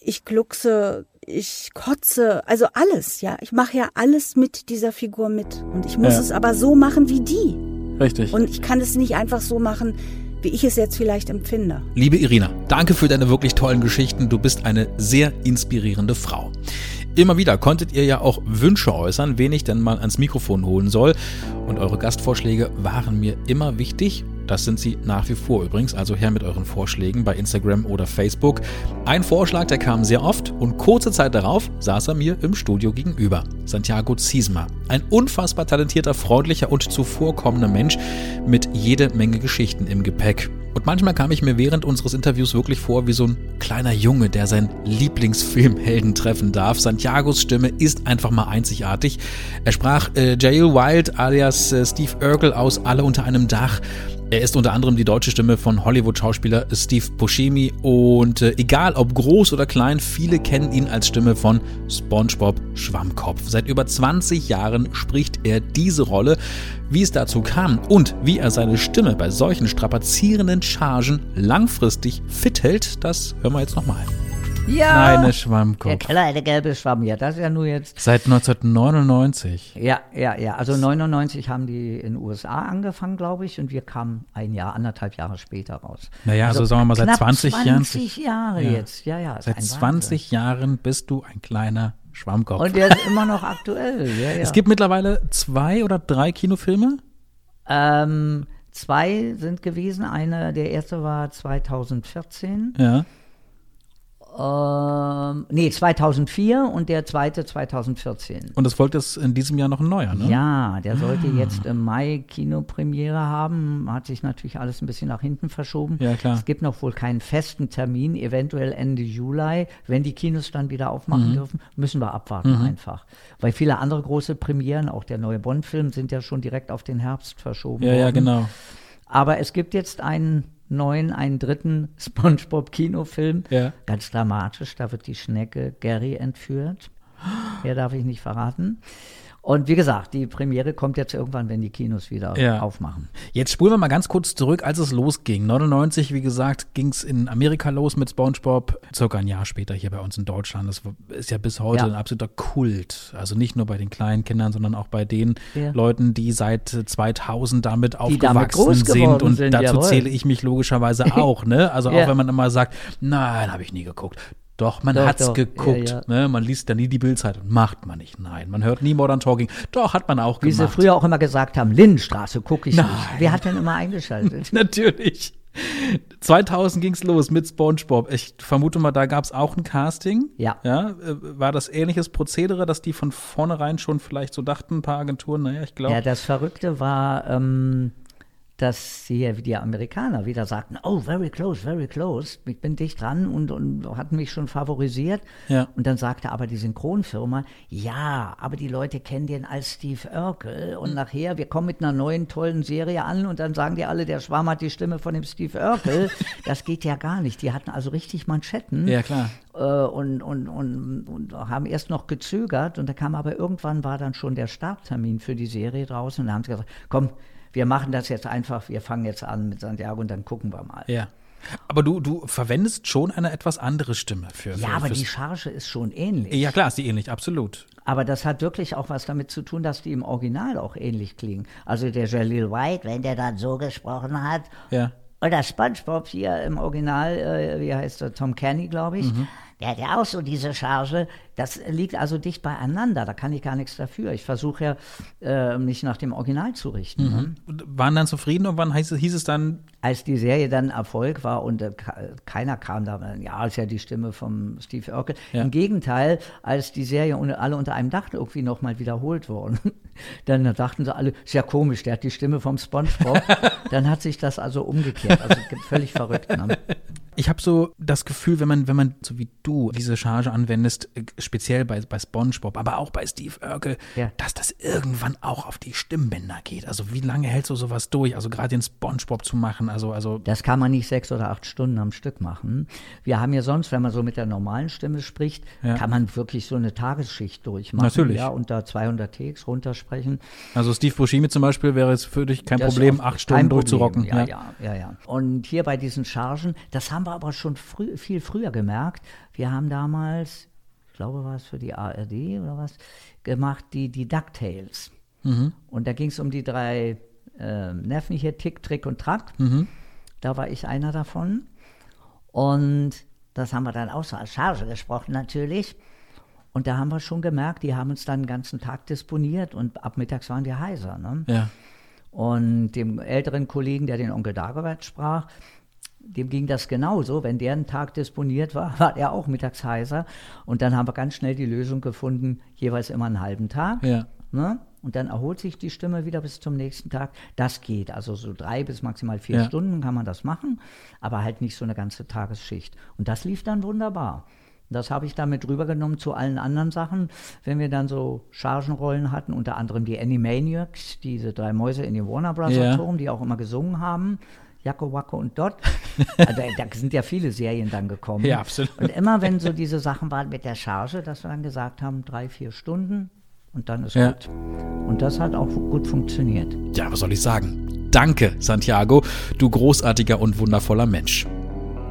ich gluckse, ich kotze, also alles, ja. Ich mache ja alles mit dieser Figur mit. Und ich muss ja. es aber so machen wie die. Richtig. Und ich kann es nicht einfach so machen, wie ich es jetzt vielleicht empfinde. Liebe Irina, danke für deine wirklich tollen Geschichten. Du bist eine sehr inspirierende Frau. Immer wieder konntet ihr ja auch Wünsche äußern, wen ich denn mal ans Mikrofon holen soll. Und eure Gastvorschläge waren mir immer wichtig das sind sie nach wie vor übrigens, also her mit euren Vorschlägen bei Instagram oder Facebook. Ein Vorschlag, der kam sehr oft und kurze Zeit darauf saß er mir im Studio gegenüber. Santiago Ziesma. Ein unfassbar talentierter, freundlicher und zuvorkommender Mensch mit jede Menge Geschichten im Gepäck. Und manchmal kam ich mir während unseres Interviews wirklich vor wie so ein kleiner Junge, der seinen Lieblingsfilmhelden treffen darf. Santiagos Stimme ist einfach mal einzigartig. Er sprach äh, Jail Wild alias äh, Steve Urkel aus Alle unter einem Dach. Er ist unter anderem die deutsche Stimme von Hollywood-Schauspieler Steve Buscemi und äh, egal ob groß oder klein, viele kennen ihn als Stimme von SpongeBob Schwammkopf. Seit über 20 Jahren spricht er diese Rolle. Wie es dazu kam und wie er seine Stimme bei solchen strapazierenden Chargen langfristig fit hält, das hören wir jetzt nochmal. Ja. Kleine Schwammkopf. Der kleine gelbe Schwamm, ja, das ist ja nur jetzt. Seit 1999. Ja, ja, ja. Also 99 haben die in den USA angefangen, glaube ich, und wir kamen ein Jahr, anderthalb Jahre später raus. Naja, also, sagen wir mal seit knapp 20 Jahren. 20 Jahre Ja. jetzt, ja, ja. Seit ein 20 Jahren bist du ein kleiner Schwammkopf. Und der ist immer noch aktuell, ja, ja. Es gibt mittlerweile zwei oder drei Kinofilme. ähm, zwei sind gewesen. Eine, der erste war 2014. Ja. Ähm, nee, 2004 und der zweite 2014. Und es folgt jetzt in diesem Jahr noch ein neuer, ne? Ja, der sollte jetzt im Mai Kinopremiere haben. Hat sich natürlich alles ein bisschen nach hinten verschoben. Ja, klar. Es gibt noch wohl keinen festen Termin, eventuell Ende Juli. Wenn die Kinos dann wieder aufmachen Mhm. dürfen, müssen wir abwarten einfach. Weil viele andere große Premieren, auch der neue Bond-Film, sind ja schon direkt auf den Herbst verschoben Ja, worden. ja, genau. Aber es gibt jetzt einen neuen, einen dritten SpongeBob-Kinofilm. Ja. Ganz dramatisch, da wird die Schnecke Gary entführt. Mehr darf ich nicht verraten. Und wie gesagt, die Premiere kommt jetzt irgendwann, wenn die Kinos wieder Ja. aufmachen. Jetzt spulen wir mal ganz kurz zurück, als es losging. 99, wie gesagt, ging es in Amerika los mit SpongeBob. Circa ein Jahr später hier bei uns in Deutschland. Das ist ja bis heute Ja. ein absoluter Kult. Also nicht nur bei den kleinen Kindern, sondern auch bei den Ja. Leuten, die seit 2000 damit damit aufgewachsen groß sind. Und sind, dazu jawohl. zähle ich mich logischerweise auch. Ne? Also auch wenn man immer sagt, nein, habe ich nie geguckt. Doch, man Doch, hat's doch. geguckt. Ja, Ne? Man liest da nie die Bildzeitung. Macht man nicht. Nein, man hört nie Modern Talking. Doch, hat man auch Wie sie gemacht. früher auch immer gesagt haben, Lindenstraße gucke ich Nein. nicht. Wer hat denn immer eingeschaltet? Natürlich. 2000 ging's los mit SpongeBob. Ich vermute mal, da gab's auch ein Casting. Ja. ja. äh, War das ähnliches Prozedere, dass die von vornherein schon vielleicht so dachten, ein paar Agenturen? Naja, ich glaube. Ja, das Verrückte war, ähm, dass hier die Amerikaner wieder sagten, oh, very close, very close. Ich bin dicht dran und, und hatten mich schon favorisiert. Ja. Und dann sagte aber die Synchronfirma, ja, aber die Leute kennen den als Steve Urkel. Und nachher, wir kommen mit einer neuen, tollen Serie an und dann sagen die alle, der Schwarm hat die Stimme von dem Steve Urkel. das geht ja gar nicht. Die hatten also richtig Manschetten ja, klar. äh, und, und, und, und haben erst noch gezögert und da kam aber irgendwann war dann schon der Starttermin für die Serie draußen und da haben sie gesagt, komm, wir machen das jetzt einfach, wir fangen jetzt an mit Santiago und dann gucken wir mal. Ja. Aber du, du verwendest schon eine etwas andere Stimme für. für Ja, aber die Charge ist schon ähnlich. Ja, klar, ist die ähnlich, absolut. Aber das hat wirklich auch was damit zu tun, dass die im Original auch ähnlich klingen. Also der Jalil White, wenn der dann so gesprochen hat, Ja. Oder SpongeBob hier im Original, äh, wie heißt er, Tom Kenny, glaube ich. Mhm. Der hat ja auch so diese Charge. Das liegt also dicht beieinander. Da kann ich gar nichts dafür. Ich versuche ja, äh, mich nach dem Original zu richten. Mhm. Ne? Und waren dann zufrieden? Irgendwann hieß, es- hieß es dann, Als die Serie dann Erfolg war und äh, keiner kam da, ja, ist ja die Stimme vom Steve Urkel. Ja. Im Gegenteil, als die Serie alle unter einem Dach irgendwie nochmal wiederholt worden, dann dachten sie alle, ist ja komisch, der hat die Stimme vom SpongeBob. dann hat sich das also umgekehrt. Also völlig verrückt. Ne? Ich habe so das Gefühl, wenn man, wenn man, so wie du, diese Charge anwendest, äh, speziell bei, bei SpongeBob, aber auch bei Steve Urkel, Ja. dass das irgendwann auch auf die Stimmbänder geht. Also wie lange hältst du sowas durch? Also gerade den SpongeBob zu machen, also, also Das kann man nicht sechs oder acht Stunden am Stück machen. Wir haben ja sonst, wenn man so mit der normalen Stimme spricht, Ja. kann man wirklich so eine Tagesschicht durchmachen. Natürlich. Ja, unter 200 Takes runtersprechen. Also Steve Buscemi zum Beispiel wäre es für dich kein Das Problem, acht Stunden durchzurocken. Ja, ja, ja, ja. Und hier bei diesen Chargen, das haben wir aber schon früh, viel früher gemerkt. Wir haben damals, glaube, war es für die ARD oder was, gemacht, die, die DuckTales. Mhm. Und da ging es um die drei äh, Neffen hier, Tick, Trick und Track. Mhm. Da war ich einer davon. Und das haben wir dann auch so als Charge gesprochen natürlich. Und da haben wir schon gemerkt, die haben uns dann den ganzen Tag disponiert und ab mittags waren wir heiser. Ne? Ja. Und dem älteren Kollegen, der den Onkel Dagobert sprach, dem ging das genauso. Wenn der einen Tag disponiert war, war er auch mittags heiser. Und dann haben wir ganz schnell die Lösung gefunden, jeweils immer einen halben Tag. Ja. Ne? und dann erholt sich die Stimme wieder bis zum nächsten Tag. Das geht. Also so drei bis maximal vier ja. Stunden kann man das machen, aber halt nicht so eine ganze Tagesschicht. Und das lief dann wunderbar. Das habe ich damit rübergenommen zu allen anderen Sachen. Wenn wir dann so Chargenrollen hatten, unter anderem die Animaniacs, diese drei Mäuse in den Warner Bros. Ja. Turm, die auch immer gesungen haben. Jacko, Wacko und Dot. Also da sind ja viele Serien dann gekommen. Ja, absolut. Und immer, wenn so diese Sachen waren mit der Charge, dass wir dann gesagt haben, drei, vier Stunden und dann ist ja. gut. Und das hat auch gut funktioniert. Ja, was soll ich sagen? Danke, Santiago, du großartiger und wundervoller Mensch.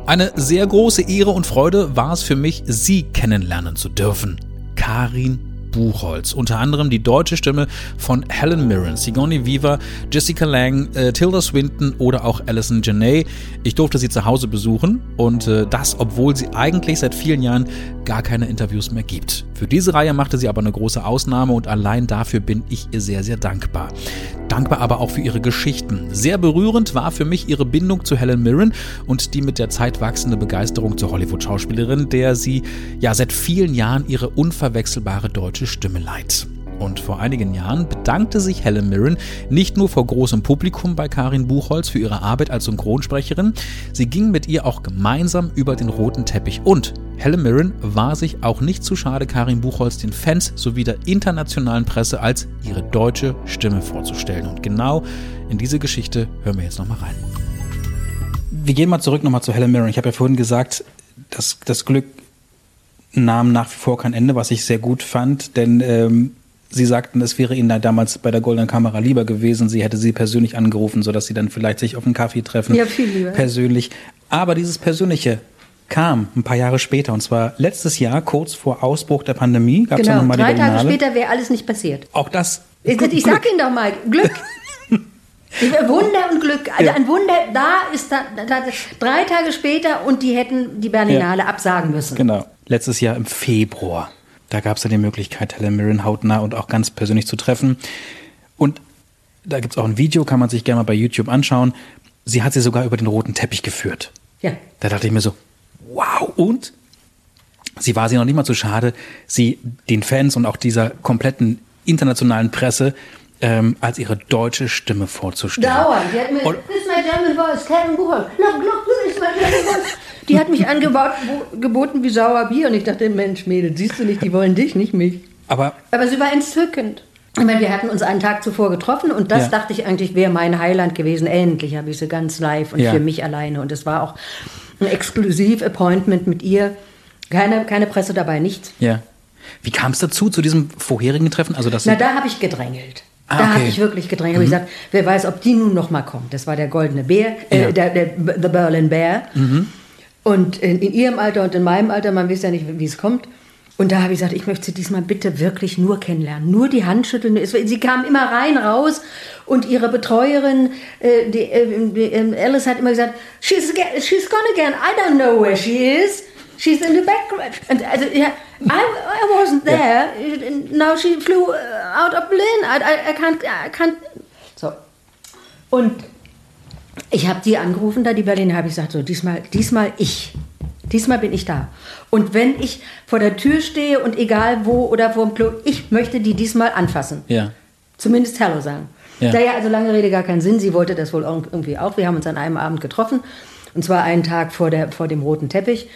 Eine sehr große Ehre und Freude war es für mich, Sie kennenlernen zu dürfen. Karin Buchholz. Unter anderem die deutsche Stimme von Helen Mirren, Sigourney Weaver, Jessica Lang, äh, Tilda Swinton oder auch Alison Janney. Ich durfte sie zu Hause besuchen und äh, das, obwohl sie eigentlich seit vielen Jahren gar keine Interviews mehr gibt. Für diese Reihe machte sie aber eine große Ausnahme und allein dafür bin ich ihr sehr, sehr dankbar. Dankbar aber auch für ihre Geschichten. Sehr berührend war für mich ihre Bindung zu Helen Mirren und die mit der Zeit wachsende Begeisterung zur Hollywood-Schauspielerin, der sie ja seit vielen Jahren ihre unverwechselbare deutsche Stimme leiht. Und vor einigen Jahren bedankte sich Helen Mirren nicht nur vor großem Publikum bei Karin Buchholz für ihre Arbeit als Synchronsprecherin, sie ging mit ihr auch gemeinsam über den roten Teppich. Und Helen Mirren war sich auch nicht zu schade, Karin Buchholz den Fans sowie der internationalen Presse als ihre deutsche Stimme vorzustellen. Und genau in diese Geschichte hören wir jetzt nochmal rein. Wir gehen mal zurück nochmal zu Helen Mirren. Ich habe ja vorhin gesagt, dass das Glück nahm nach wie vor kein Ende, was ich sehr gut fand, denn ähm, Sie sagten, es wäre Ihnen damals bei der Goldenen Kamera lieber gewesen. Sie hätte Sie persönlich angerufen, sodass Sie dann vielleicht sich auf einen Kaffee treffen. Ja, viel lieber. Persönlich. Aber dieses Persönliche kam ein paar Jahre später. Und zwar letztes Jahr, kurz vor Ausbruch der Pandemie, gab es genau. ja nochmal die Drei Tage später wäre alles nicht passiert. Auch das. Ich, ich sag Ihnen doch mal, Glück. Wunder und Glück. Also ja. ein Wunder, da ist da, da, drei Tage später und die hätten die Berlinale ja. absagen müssen. Genau. Letztes Jahr im Februar. Da gab es ja die Möglichkeit, Helen Mirren hautnah und auch ganz persönlich zu treffen. Und da gibt es auch ein Video, kann man sich gerne mal bei YouTube anschauen. Sie hat sie sogar über den roten Teppich geführt. Ja. Da dachte ich mir so, wow. Und sie war sie noch nicht mal zu schade, sie den Fans und auch dieser kompletten internationalen Presse ähm, als ihre deutsche Stimme vorzustellen. Dauernd. Die hat mir, und, this is my German voice, Kevin Buchholz. Look, look, this is my German voice. Die hat mich angeboten wie Sauerbier und ich dachte, Mensch, Mädel, siehst du nicht, die wollen dich, nicht mich. Aber, Aber sie war entzückend. Ich meine, wir hatten uns einen Tag zuvor getroffen und das ja. dachte ich eigentlich wäre mein Highland gewesen. Endlich habe ich sie ganz live und ja. für mich alleine. Und es war auch ein Exklusiv-Appointment mit ihr. Keine, keine Presse dabei, nichts. Ja. Wie kam es dazu, zu diesem vorherigen Treffen? Also, dass Na, da habe ich gedrängelt. Ah, da okay. habe ich wirklich gedrängt. Mhm. Habe ich gesagt, wer weiß, ob die nun noch mal kommt. Das war der goldene Bär, äh, ja. der, der, The Berlin Bear. Mhm. Und in, in, ihrem Alter und in meinem Alter, man weiß ja nicht, wie es kommt. Und da habe ich gesagt, ich möchte sie diesmal bitte wirklich nur kennenlernen. Nur die Hand schütteln. Sie kam immer rein, raus. Und ihre Betreuerin, äh, die, äh, die, äh, Alice hat immer gesagt, she's, she's gone again. I don't know where she is. She's in the background. Und also, ja, I, I wasn't there. Yeah. Now she flew uh, out of Berlin. I, I, I, can't, I can't. So. Und ich habe die angerufen, da die Berliner, habe ich gesagt, so diesmal, diesmal ich. Diesmal bin ich da. Und wenn ich vor der Tür stehe und egal wo oder vor dem Klo, ich möchte die diesmal anfassen. Ja. Zumindest Hallo sagen. Ja. Da ja also lange Rede gar keinen Sinn. Sie wollte das wohl irgendwie auch. Wir haben uns an einem Abend getroffen. Und zwar einen Tag vor, der, vor dem roten Teppich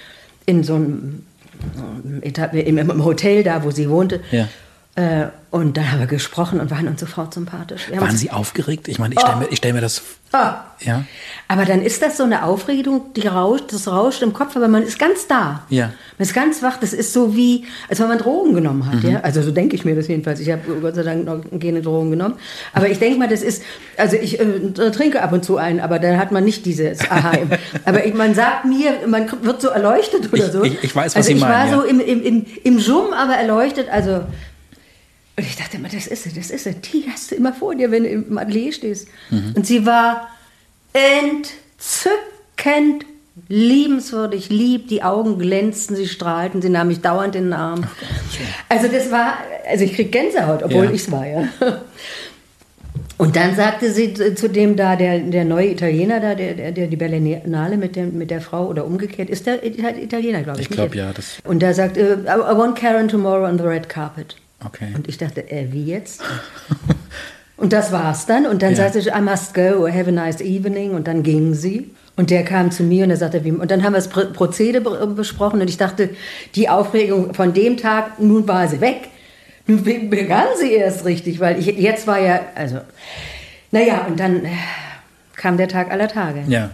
in so einem im Hotel da, wo sie wohnte. Ja. Äh, und dann haben wir gesprochen und waren uns sofort sympathisch. Wir Waren Sie aufgeregt? Ich meine, ich stelle oh. mir, stell mir das. Oh. Ja. Aber dann ist das so eine Aufregung, die rauscht, das rauscht im Kopf, aber man ist ganz da. Ja. Man ist ganz wach. Das ist so wie, als wenn man Drogen genommen hat. Mhm. Ja? Also so denke ich mir das jedenfalls. Ich habe Gott sei Dank noch keine Drogen genommen. Aber ich denke mal, das ist, also ich äh, trinke ab und zu einen, aber dann hat man nicht dieses Aha. aber ich, man sagt mir, man wird so erleuchtet oder so. Ich, ich weiß, was also Sie meinen. Ich war ja. so im, im, im, im Summ, aber erleuchtet. Also und ich dachte immer, das ist sie, das ist sie. Die hast du immer vor dir, wenn du im Atelier stehst. Mhm. Und sie war entzückend liebenswürdig, lieb, die Augen glänzten, sie strahlten, sie nahm mich dauernd in den Arm. Also das war, also ich krieg Gänsehaut, obwohl ja. ich es war, ja. Und dann sagte sie zu dem da, der, der neue Italiener da, der, der, der die Berlinale mit, dem, mit der Frau oder umgekehrt, ist der Italiener, glaube ich. Ich glaube ja. Das und da sagt, I want Karen tomorrow on the red carpet. Okay. Und ich dachte, äh, wie jetzt? und das war's dann. Und dann ja. sagte sie, I must go, have a nice evening. Und dann ging sie. Und der kam zu mir und er sagte, wie, und dann haben wir das Prozede besprochen und ich dachte, die Aufregung von dem Tag, nun war sie weg. Nun begann sie erst richtig, weil ich, jetzt war ja, also, naja, und dann äh, kam der Tag aller Tage. Ja.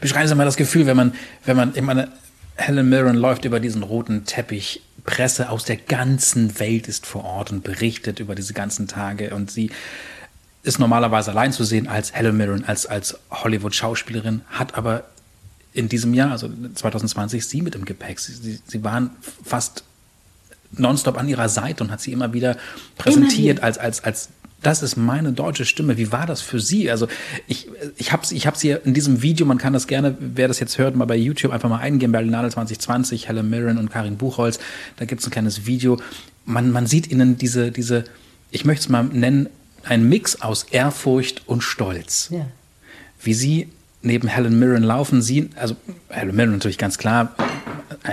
Beschreiben Sie mal das Gefühl, wenn man, wenn man, ich meine, Helen Mirren läuft über diesen roten Teppich. Presse aus der ganzen Welt ist vor Ort und berichtet über diese ganzen Tage. Und sie ist normalerweise allein zu sehen als Helen Mirren, als, als Hollywood-Schauspielerin, hat aber in diesem Jahr, also 2020, sie mit im Gepäck. Sie, sie, sie waren fast nonstop an ihrer Seite und hat sie immer wieder präsentiert immer als, als, als das ist meine deutsche Stimme. Wie war das für Sie? Also ich, ich habe ich hab sie in diesem Video, man kann das gerne, wer das jetzt hört, mal bei YouTube einfach mal eingeben, Berlinale 2020, Helen Mirren und Karin Buchholz, da gibt es ein kleines Video. Man, man sieht ihnen diese, diese, ich möchte es mal nennen, ein Mix aus Ehrfurcht und Stolz. Ja. Wie sie neben Helen Mirren laufen, sie, also Helen Mirren natürlich ganz klar,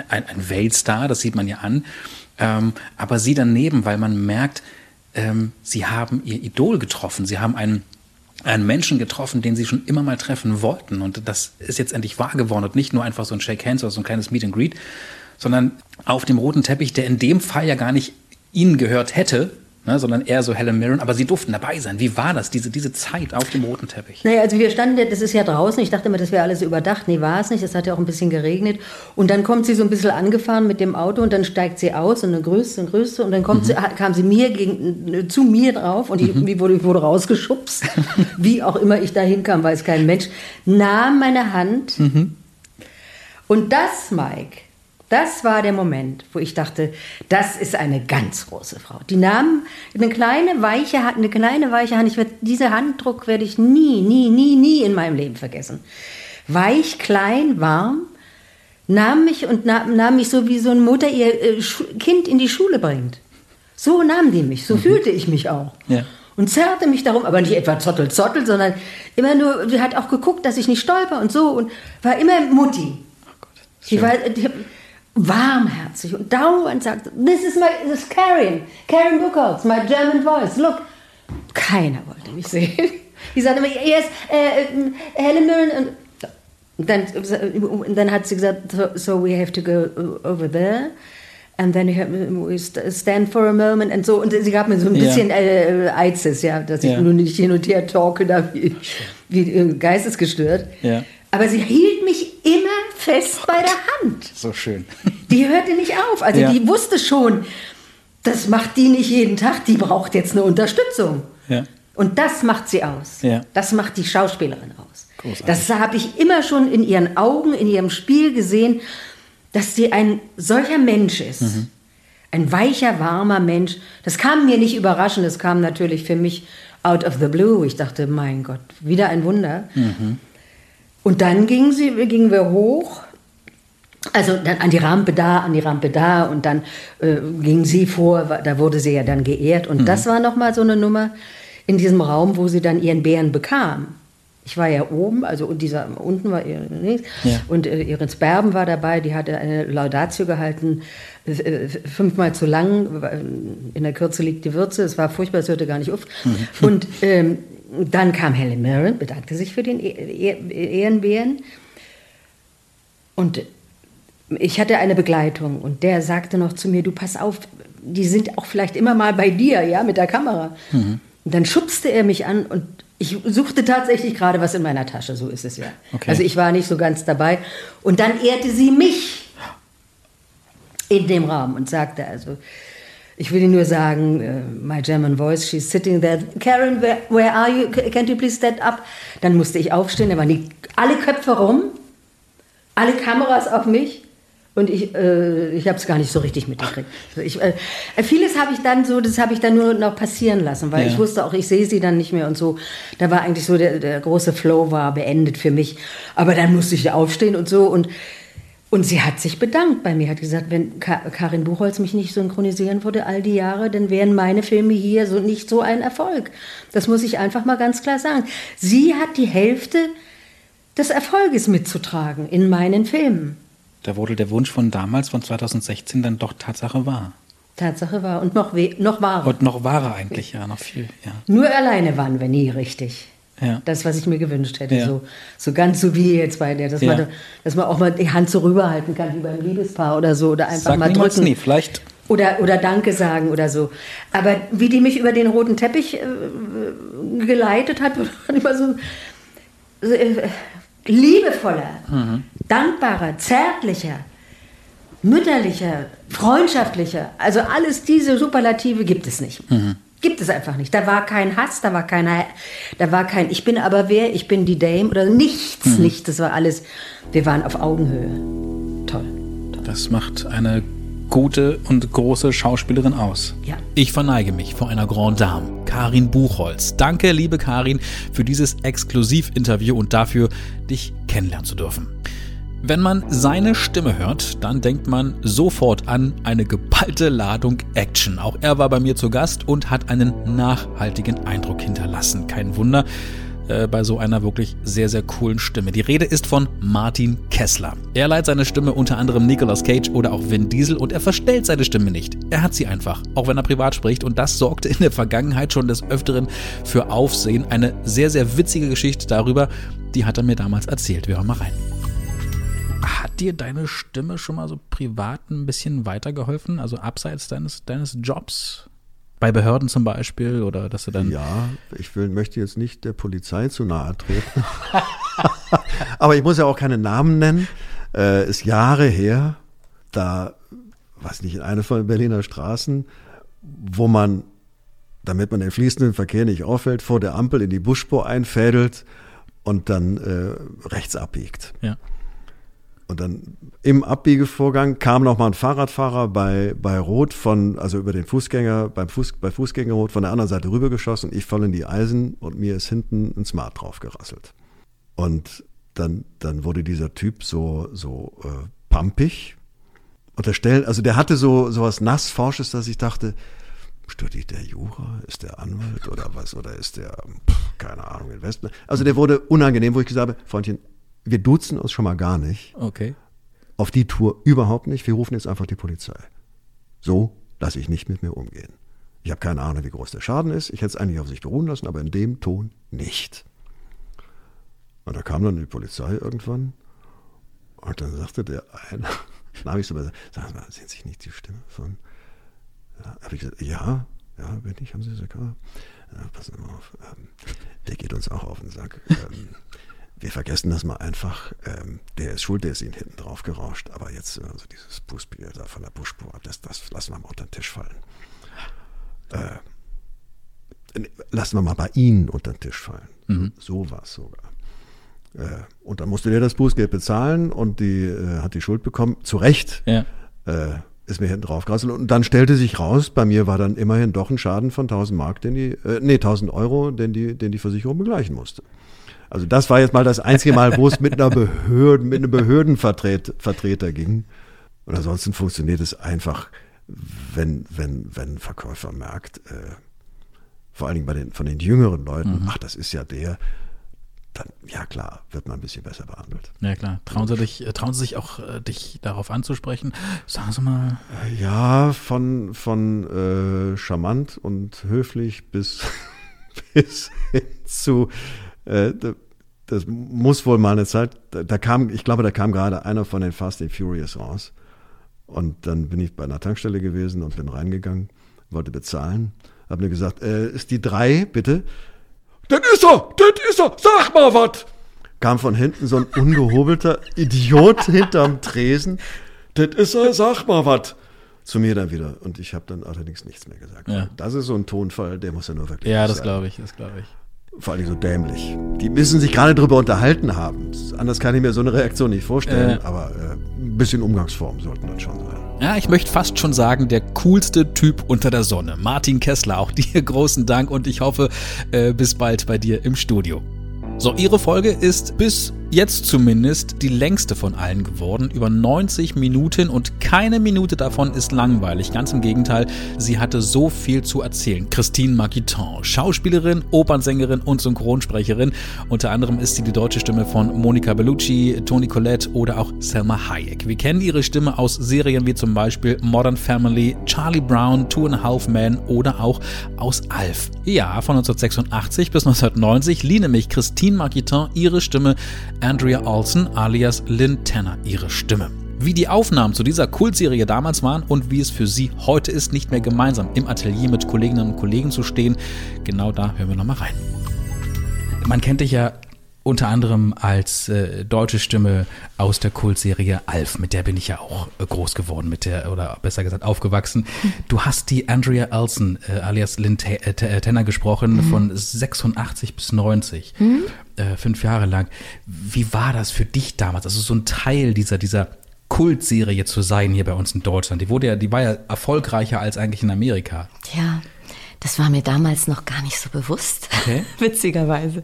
ein, ein Weltstar, das sieht man ja an, ähm, aber sie daneben, weil man merkt, ähm, sie haben ihr Idol getroffen. Sie haben einen, einen Menschen getroffen, den sie schon immer mal treffen wollten. Und das ist jetzt endlich wahr geworden. Und nicht nur einfach so ein Shake Hands oder so ein kleines Meet and Greet, sondern auf dem roten Teppich, der in dem Fall ja gar nicht ihnen gehört hätte, ne, sondern eher so Helen Mirren, aber sie durften dabei sein. Wie war das, diese, diese Zeit auf dem roten Teppich? Naja, also wir standen, das ist ja draußen, ich dachte immer, das wäre alles überdacht. Nee, war es nicht, es hat ja auch ein bisschen geregnet. Und dann kommt sie so ein bisschen angefahren mit dem Auto und dann steigt sie aus und eine größte und größte und dann kommt mhm. sie, kam sie mir gegen, zu mir drauf und ich, mhm. wurde, ich wurde rausgeschubst. Wie auch immer ich da hinkam, weiß kein Mensch. Nahm meine Hand mhm. und das, Mike, das war der Moment, wo ich dachte, das ist eine ganz große Frau. Die nahm eine kleine weiche Hand, eine kleine weiche Hand. Ich werd, diese Handdruck werde ich nie, nie, nie, nie in meinem Leben vergessen. Weich, klein, warm, nahm mich und nahm, nahm mich so wie so eine Mutter ihr äh, Kind in die Schule bringt. So nahm die mich, so mhm. fühlte ich mich auch. Ja. Und zerrte mich darum, aber nicht etwa zottel, zottel, sondern immer nur, sie hat auch geguckt, dass ich nicht stolper und so und war immer Mutti. Oh Gott, die war, die, warmherzig und dauernd sagt, this is my, this is Karen, Karen Buchholz, my German voice, look. Keiner wollte mich sehen. Die sagte immer, yes, uh, Helen Mirren. Und dann, dann hat sie gesagt, so, so we have to go over there. And then we stand for a moment and so. Und sie gab mir so ein bisschen ja. äh, Eizes, ja, dass ich ja. nur nicht hin und her talke, da wie, wie geistesgestört. Ja. Aber sie hielt fest oh bei der Hand. So schön. Die hörte nicht auf. Also ja. die wusste schon, das macht die nicht jeden Tag, die braucht jetzt eine Unterstützung. Ja. Und das macht sie aus. Ja. Das macht die Schauspielerin aus. Großartig. Das habe ich immer schon in ihren Augen, in ihrem Spiel gesehen, dass sie ein solcher Mensch ist. Mhm. Ein weicher, warmer Mensch. Das kam mir nicht überraschend, das kam natürlich für mich out of the blue. Ich dachte, mein Gott, wieder ein Wunder. Mhm. Und dann gingen, sie, gingen wir hoch, also dann an die Rampe da, an die Rampe da und dann äh, ging sie vor, da wurde sie ja dann geehrt. Und mhm. das war nochmal so eine Nummer in diesem Raum, wo sie dann ihren Bären bekam. Ich war ja oben, also und dieser unten war ihr ja. und äh, Iris Berben war dabei, die hatte eine Laudatio gehalten, äh, fünfmal zu lang, in der Kürze liegt die Würze, es war furchtbar, es hörte gar nicht auf. Mhm. Und ähm, dann kam Helen Mirren, bedankte sich für den e e Ehrenbären. Und ich hatte eine Begleitung und der sagte noch zu mir, du pass auf, die sind auch vielleicht immer mal bei dir, ja, mit der Kamera. Mhm. Und dann schubste er mich an und ich suchte tatsächlich gerade was in meiner Tasche, so ist es ja. Okay. Also ich war nicht so ganz dabei. Und dann ehrte sie mich in dem Raum und sagte also, ich will Ihnen nur sagen, uh, my German voice, she's sitting there. Karen, where, where are you? Can't you please stand up? Dann musste ich aufstehen, da waren die, alle Köpfe rum, alle Kameras auf mich. Und ich, äh, ich habe es gar nicht so richtig mitgekriegt. Also ich, äh, vieles habe ich dann so, das habe ich dann nur noch passieren lassen, weil ja. ich wusste auch, ich sehe sie dann nicht mehr und so. Da war eigentlich so der, der große Flow war beendet für mich. Aber dann musste ich aufstehen und so und und sie hat sich bedankt bei mir, hat gesagt, wenn Karin Buchholz mich nicht synchronisieren würde all die Jahre, dann wären meine Filme hier so nicht so ein Erfolg. Das muss ich einfach mal ganz klar sagen. Sie hat die Hälfte des Erfolges mitzutragen in meinen Filmen. Da wurde der Wunsch von damals, von 2016, dann doch Tatsache wahr. Tatsache war. Und noch, noch wahrer. Und noch wahrer eigentlich, ja, noch viel, ja. Nur alleine waren wir nie richtig. Ja. Das, was ich mir gewünscht hätte. Ja. So, so ganz so wie jetzt bei der, dass, ja. man, dass man auch mal die Hand so rüberhalten kann wie beim Liebespaar oder so. Oder einfach Sag mal drücken. Nie. Vielleicht oder, oder Danke sagen oder so. Aber wie die mich über den roten Teppich äh, geleitet hat, war immer so, so äh, liebevoller, mhm. dankbarer, zärtlicher, mütterlicher, freundschaftlicher. Also alles diese Superlative gibt es nicht. Mhm. Gibt es einfach nicht. Da war kein Hass, da war keiner, da war kein Ich bin aber wer, ich bin die Dame oder nichts, mhm. nichts. Das war alles, wir waren auf Augenhöhe. Toll. Toll. Das macht eine gute und große Schauspielerin aus. Ja. Ich verneige mich vor einer Grand Dame, Karin Buchholz. Danke, liebe Karin, für dieses Exklusivinterview und dafür, dich kennenlernen zu dürfen. Wenn man seine Stimme hört, dann denkt man sofort an eine geballte Ladung Action. Auch er war bei mir zu Gast und hat einen nachhaltigen Eindruck hinterlassen. Kein Wunder äh, bei so einer wirklich sehr, sehr coolen Stimme. Die Rede ist von Martin Kessler. Er leiht seine Stimme unter anderem Nicolas Cage oder auch Vin Diesel und er verstellt seine Stimme nicht. Er hat sie einfach, auch wenn er privat spricht und das sorgte in der Vergangenheit schon des Öfteren für Aufsehen. Eine sehr, sehr witzige Geschichte darüber, die hat er mir damals erzählt. Wir hören mal rein. Hat dir deine Stimme schon mal so privat ein bisschen weitergeholfen? Also abseits deines, deines Jobs? Bei Behörden zum Beispiel oder dass du dann. Ja, ich will, möchte jetzt nicht der Polizei zu nahe treten. Aber ich muss ja auch keine Namen nennen. Äh, ist Jahre her, da, weiß nicht, in einer von den Berliner Straßen, wo man, damit man den fließenden Verkehr nicht auffällt, vor der Ampel in die Busspur einfädelt und dann äh, rechts abbiegt. Ja. Und dann im Abbiegevorgang kam noch mal ein Fahrradfahrer bei, bei Rot von, also über den Fußgänger, beim Fuß, bei Fußgängerrot von der anderen Seite rübergeschossen. Ich voll in die Eisen und mir ist hinten ein Smart drauf gerasselt. Und dann, dann wurde dieser Typ so, so äh, pumpig. Unterstellen, also der hatte so, so was Nassforsches, dass ich dachte, studiert der Jura? Ist der Anwalt oder was? Oder ist der, keine Ahnung, Investment? Also der wurde unangenehm, wo ich gesagt habe, Freundchen, wir duzen uns schon mal gar nicht. Okay. Auf die Tour überhaupt nicht. Wir rufen jetzt einfach die Polizei. So lasse ich nicht mit mir umgehen. Ich habe keine Ahnung, wie groß der Schaden ist. Ich hätte es eigentlich auf sich beruhen lassen, aber in dem Ton nicht. Und da kam dann die Polizei irgendwann und dann sagte der eine, dann habe ich so gesagt, sagen Sie mal, sehen Sie nicht die Stimme von? Ja, habe ich gesagt, ja, ja, bin ich, haben Sie gesagt, ja, passen Sie mal auf, ähm, der geht uns auch auf den Sack. Ähm, wir vergessen das mal einfach. Ähm, der ist schuld, der ist ihnen hinten drauf gerauscht. Aber jetzt, also dieses Bußbier da von der Buschspur, das, das lassen wir mal unter den Tisch fallen. Äh, lassen wir mal bei ihnen unter den Tisch fallen. Mhm. So war es sogar. Äh, und dann musste der das Bußgeld bezahlen und die äh, hat die Schuld bekommen. Zu Recht. Ja. Ist mir hinten drauf gerasselt. Und dann stellte sich raus, bei mir war dann immerhin doch ein Schaden von 1000 Mark, den die, äh, nee, 1000 Euro, den die, den die Versicherung begleichen musste. Also das war jetzt mal das einzige Mal, wo es mit einer Behörden, mit einem Behördenvertreter ging. Und ansonsten funktioniert es einfach, wenn, wenn, wenn ein Verkäufer merkt, äh, vor allen Dingen bei den, von den jüngeren Leuten, mhm. ach, das ist ja der, dann, ja klar, wird man ein bisschen besser behandelt. Ja klar. Trauen Sie, dich, äh, trauen Sie sich auch, äh, dich darauf anzusprechen? Sagen Sie mal. Ja, von, von äh, charmant und höflich bis, bis hin zu äh, das muss wohl mal eine Zeit, da kam, ich glaube, da kam gerade einer von den Fast and Furious raus. Und dann bin ich bei einer Tankstelle gewesen und bin reingegangen, wollte bezahlen, habe mir gesagt, äh, ist die drei, bitte? Das ist er, das ist er, sag mal was! Kam von hinten so ein ungehobelter Idiot hinterm Tresen. Das ist er, sag mal was! Zu mir dann wieder. Und ich habe dann allerdings nichts mehr gesagt. Ja. Das ist so ein Tonfall, der muss ja nur wirklich. Ja, das glaube ich, das glaube ich vor allem so dämlich. Die müssen sich gerade drüber unterhalten haben. Anders kann ich mir so eine Reaktion nicht vorstellen, äh. aber äh, ein bisschen Umgangsform sollten das schon sein. Ja, ich möchte fast schon sagen, der coolste Typ unter der Sonne. Martin Kessler, auch dir großen Dank und ich hoffe, äh, bis bald bei dir im Studio. So, Ihre Folge ist bis Jetzt zumindest die längste von allen geworden, über 90 Minuten und keine Minute davon ist langweilig. Ganz im Gegenteil, sie hatte so viel zu erzählen. Christine Marquiton, Schauspielerin, Opernsängerin und Synchronsprecherin. Unter anderem ist sie die deutsche Stimme von Monica Bellucci, Toni Collette oder auch Selma Hayek. Wir kennen ihre Stimme aus Serien wie zum Beispiel Modern Family, Charlie Brown, Two and a Half Men oder auch aus Alf. Ja, von 1986 bis 1990 lieh nämlich Christine Marquiton ihre Stimme Andrea Olsen alias Lynn Tanner ihre Stimme. Wie die Aufnahmen zu dieser Kultserie damals waren und wie es für sie heute ist, nicht mehr gemeinsam im Atelier mit Kolleginnen und Kollegen zu stehen, genau da hören wir nochmal rein. Man kennt dich ja unter anderem als äh, deutsche Stimme aus der Kultserie Alf, mit der bin ich ja auch äh, groß geworden, mit der, oder besser gesagt aufgewachsen. Du hast die Andrea Elson, äh, alias Lynn äh, Tenner gesprochen, mhm. von 86 bis 90, mhm. Äh, fünf Jahre lang. Wie war das für dich damals? Also so ein Teil dieser, dieser Kultserie zu sein hier bei uns in Deutschland. Die wurde ja, die war ja erfolgreicher als eigentlich in Amerika. Ja. Das war mir damals noch gar nicht so bewusst, okay. witzigerweise.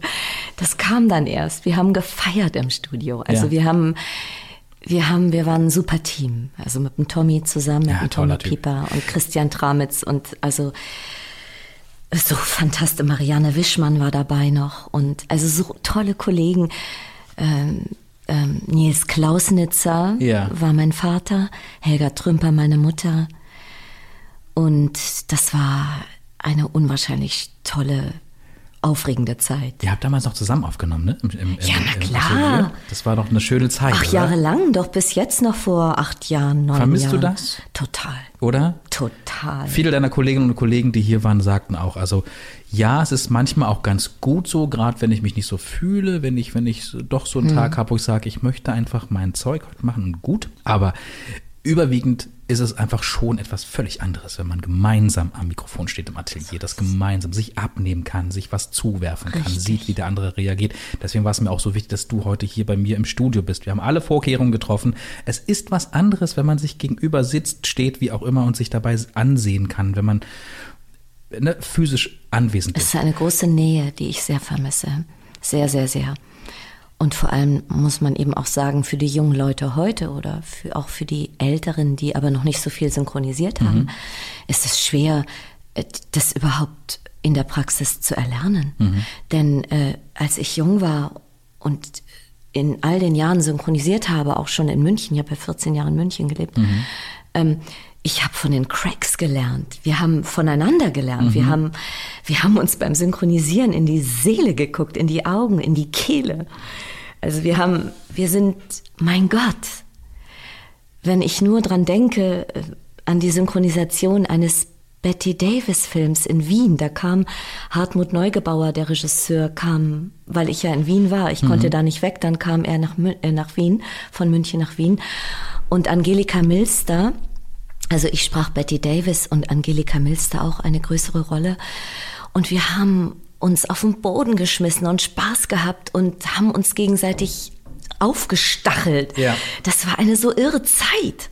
Das kam dann erst. Wir haben gefeiert im Studio. Also ja. wir haben, wir haben, wir waren ein super Team. Also mit dem Tommy zusammen, mit ja, dem Tommy Pieper und Christian Tramitz und also so fantastisch. Marianne Wischmann war dabei noch und also so tolle Kollegen. Ähm, ähm, Nils Klausnitzer ja. war mein Vater, Helga Trümper meine Mutter. Und das war eine unwahrscheinlich tolle, aufregende Zeit. Ihr habt damals noch zusammen aufgenommen, ne? Im, im, ja, na klar. Das war doch eine schöne Zeit. Acht Jahre lang, doch bis jetzt noch vor acht Jahren, neun Vermisst Jahren. du das? Total. Oder? Total. Viele deiner Kolleginnen und Kollegen, die hier waren, sagten auch, also ja, es ist manchmal auch ganz gut so, gerade wenn ich mich nicht so fühle, wenn ich, wenn ich doch so einen hm. Tag habe, wo ich sage, ich möchte einfach mein Zeug machen und gut. Aber überwiegend ist es einfach schon etwas völlig anderes, wenn man gemeinsam am Mikrofon steht im Atelier, das gemeinsam sich abnehmen kann, sich was zuwerfen kann, Richtig. sieht, wie der andere reagiert. Deswegen war es mir auch so wichtig, dass du heute hier bei mir im Studio bist. Wir haben alle Vorkehrungen getroffen. Es ist was anderes, wenn man sich gegenüber sitzt, steht, wie auch immer und sich dabei ansehen kann, wenn man ne, physisch anwesend ist. Es ist eine große Nähe, die ich sehr vermisse. Sehr, sehr, sehr. Und vor allem muss man eben auch sagen, für die jungen Leute heute oder für, auch für die Älteren, die aber noch nicht so viel synchronisiert haben, mhm. ist es schwer, äh, das überhaupt in der Praxis zu erlernen. Mhm. Denn äh, als ich jung war und in all den Jahren synchronisiert habe, auch schon in München, ich habe ja 14 Jahre in München gelebt, mhm. ähm, ich habe von den Cracks gelernt. Wir haben voneinander gelernt. Mhm. Wir, haben, wir haben uns beim Synchronisieren in die Seele geguckt, in die Augen, in die Kehle. Also wir haben, wir sind, mein Gott, wenn ich nur dran denke, äh, an die Synchronisation eines Betty Davis Films in Wien, da kam Hartmut Neugebauer, der Regisseur, kam, weil ich ja in Wien war, ich mhm. konnte da nicht weg, dann kam er nach, äh, nach Wien, von München nach Wien. Und Angelika Milster, also ich sprach Betty Davis und Angelika Milster auch eine größere Rolle. Und wir haben uns auf den Boden geschmissen und Spaß gehabt und haben uns gegenseitig aufgestachelt. Ja. Das war eine so irre Zeit.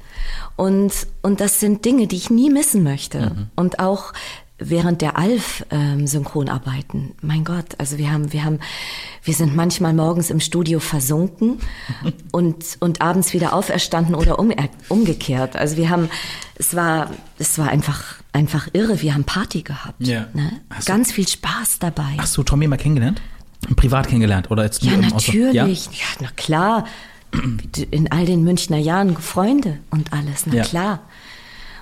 Und, und das sind Dinge, die ich nie missen möchte. Mhm. Und auch während der Alf-Synchronarbeiten, ähm, mein Gott, also wir haben, wir haben, wir sind manchmal morgens im Studio versunken und, und abends wieder auferstanden oder um, umgekehrt. Also wir haben, es war, es war einfach, einfach irre. Wir haben Party gehabt. Ja. Ne? Ganz viel Spaß dabei. Hast du Tommy mal kennengelernt? Privat kennengelernt oder jetzt Ja, natürlich. Ja? ja, na klar. In all den Münchner Jahren Freunde und alles, na ja. klar.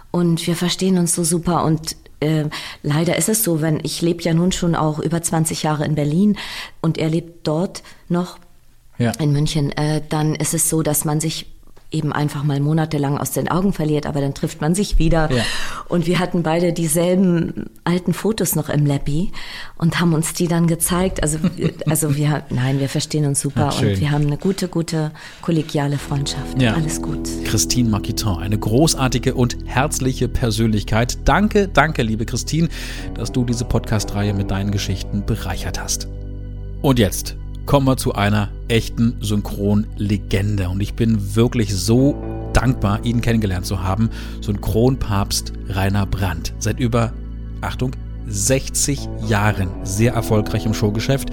Und wir verstehen uns so super und äh, leider ist es so, wenn ich lebe ja nun schon auch über 20 Jahre in Berlin und er lebt dort noch ja. in München, äh, dann ist es so, dass man sich eben einfach mal monatelang aus den Augen verliert, aber dann trifft man sich wieder. Ja. Und wir hatten beide dieselben alten Fotos noch im Lappi und haben uns die dann gezeigt. Also, also wir, nein, wir verstehen uns super Ach, und wir haben eine gute, gute kollegiale Freundschaft. Ja. Alles gut. Christine Marquiton, eine großartige und herzliche Persönlichkeit. Danke, danke, liebe Christine, dass du diese Podcast-Reihe mit deinen Geschichten bereichert hast. Und jetzt kommen wir zu einer echten Synchronlegende. Und ich bin wirklich so dankbar, ihn kennengelernt zu haben. Synchronpapst Rainer Brandt. Seit über, Achtung, 60 Jahren sehr erfolgreich im Showgeschäft.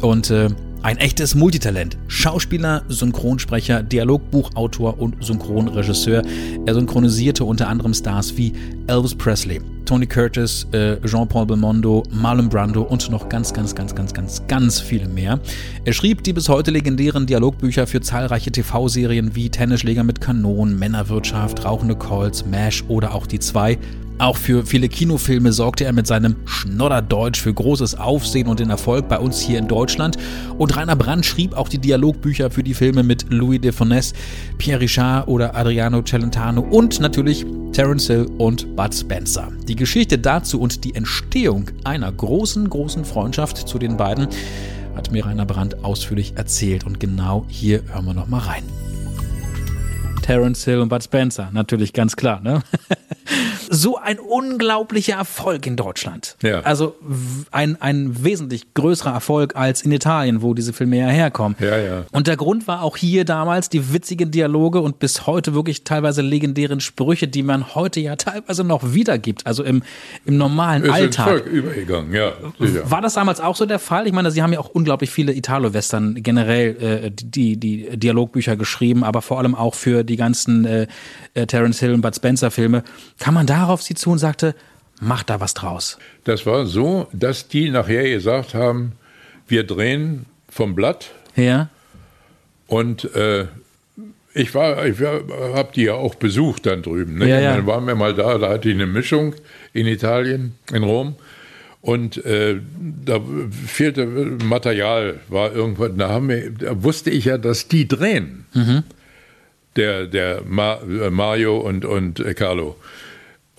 Und äh, Ein echtes Multitalent. Schauspieler, Synchronsprecher, Dialogbuchautor und Synchronregisseur. Er synchronisierte unter anderem Stars wie Elvis Presley, Tony Curtis, äh, Jean-Paul Belmondo, Marlon Brando und noch ganz, ganz, ganz, ganz, ganz, ganz viele mehr. Er schrieb die bis heute legendären Dialogbücher für zahlreiche TV-Serien wie Tennisschläger mit Kanonen, Männerwirtschaft, Rauchende Calls, MASH oder auch die zwei. Auch für viele Kinofilme sorgte er mit seinem Schnodderdeutsch für großes Aufsehen und den Erfolg bei uns hier in Deutschland. Und Rainer Brandt schrieb auch die Dialogbücher für die Filme mit Louis de Funès, Pierre Richard oder Adriano Celentano und natürlich Terence Hill und Bud Spencer. Die Geschichte dazu und die Entstehung einer großen, großen Freundschaft zu den beiden hat mir Rainer Brandt ausführlich erzählt und genau hier hören wir noch mal rein. Terence Hill und Bud Spencer, natürlich ganz klar, ne? so ein unglaublicher Erfolg in Deutschland. Ja. Also ein, ein wesentlich größerer Erfolg als in Italien, wo diese Filme ja herkommen. Ja, ja. Und der Grund war auch hier damals die witzigen Dialoge und bis heute wirklich teilweise legendären Sprüche, die man heute ja teilweise noch wiedergibt, also im, im normalen Ist Alltag. Volk übergegangen, ja. Sicher. War das damals auch so der Fall? Ich meine, Sie haben ja auch unglaublich viele Italo-Western generell äh, die, die Dialogbücher geschrieben, aber vor allem auch für die ganzen äh, äh, Terence Hill und Bud Spencer Filme. Kann man darauf Sie zu und sagte, mach da was draus? Das war so, dass die nachher gesagt haben, wir drehen vom Blatt. Ja. Und äh, ich war, ich habe die ja auch besucht dann drüben. Ne? Ja, ja. Dann waren wir mal da, da hatte ich eine Mischung in Italien, in Rom. Und äh, da fehlte Material, war irgendwann, da, haben wir, da wusste ich ja, dass die drehen. Mhm. Der, der Ma, äh, Mario und, und äh, Carlo.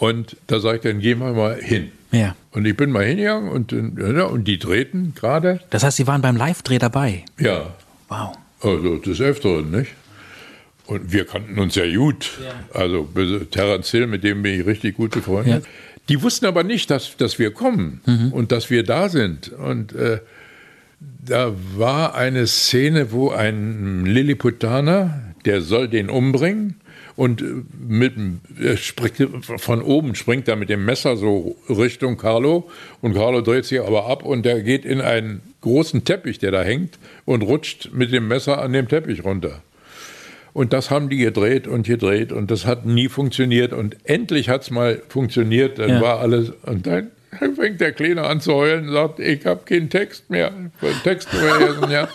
Und da sagte ich, dann gehen wir mal hin. Ja. Und ich bin mal hingegangen und, ja, und die drehten gerade. Das heißt, Sie waren beim Live-Dreh dabei? Ja. Wow. Also des Öfteren, nicht? Und wir kannten uns ja gut. Also Terence Hill, mit dem bin ich richtig gut befreundet. Ja. Die wussten aber nicht, dass, dass wir kommen und dass wir da sind. Und äh, da war eine Szene, wo ein Lilliputaner, der soll den umbringen und äh, mit, springt, von oben springt er mit dem Messer so Richtung Carlo und Carlo dreht sich aber ab und der geht in einen großen Teppich, der da hängt und rutscht mit dem Messer an dem Teppich runter. Und das haben die gedreht und gedreht und das hat nie funktioniert und endlich hat es mal funktioniert, dann Ja. war alles und dann fängt der Kleine an zu heulen und sagt, ich habe keinen Text mehr, ich will Text vorlesen, ja.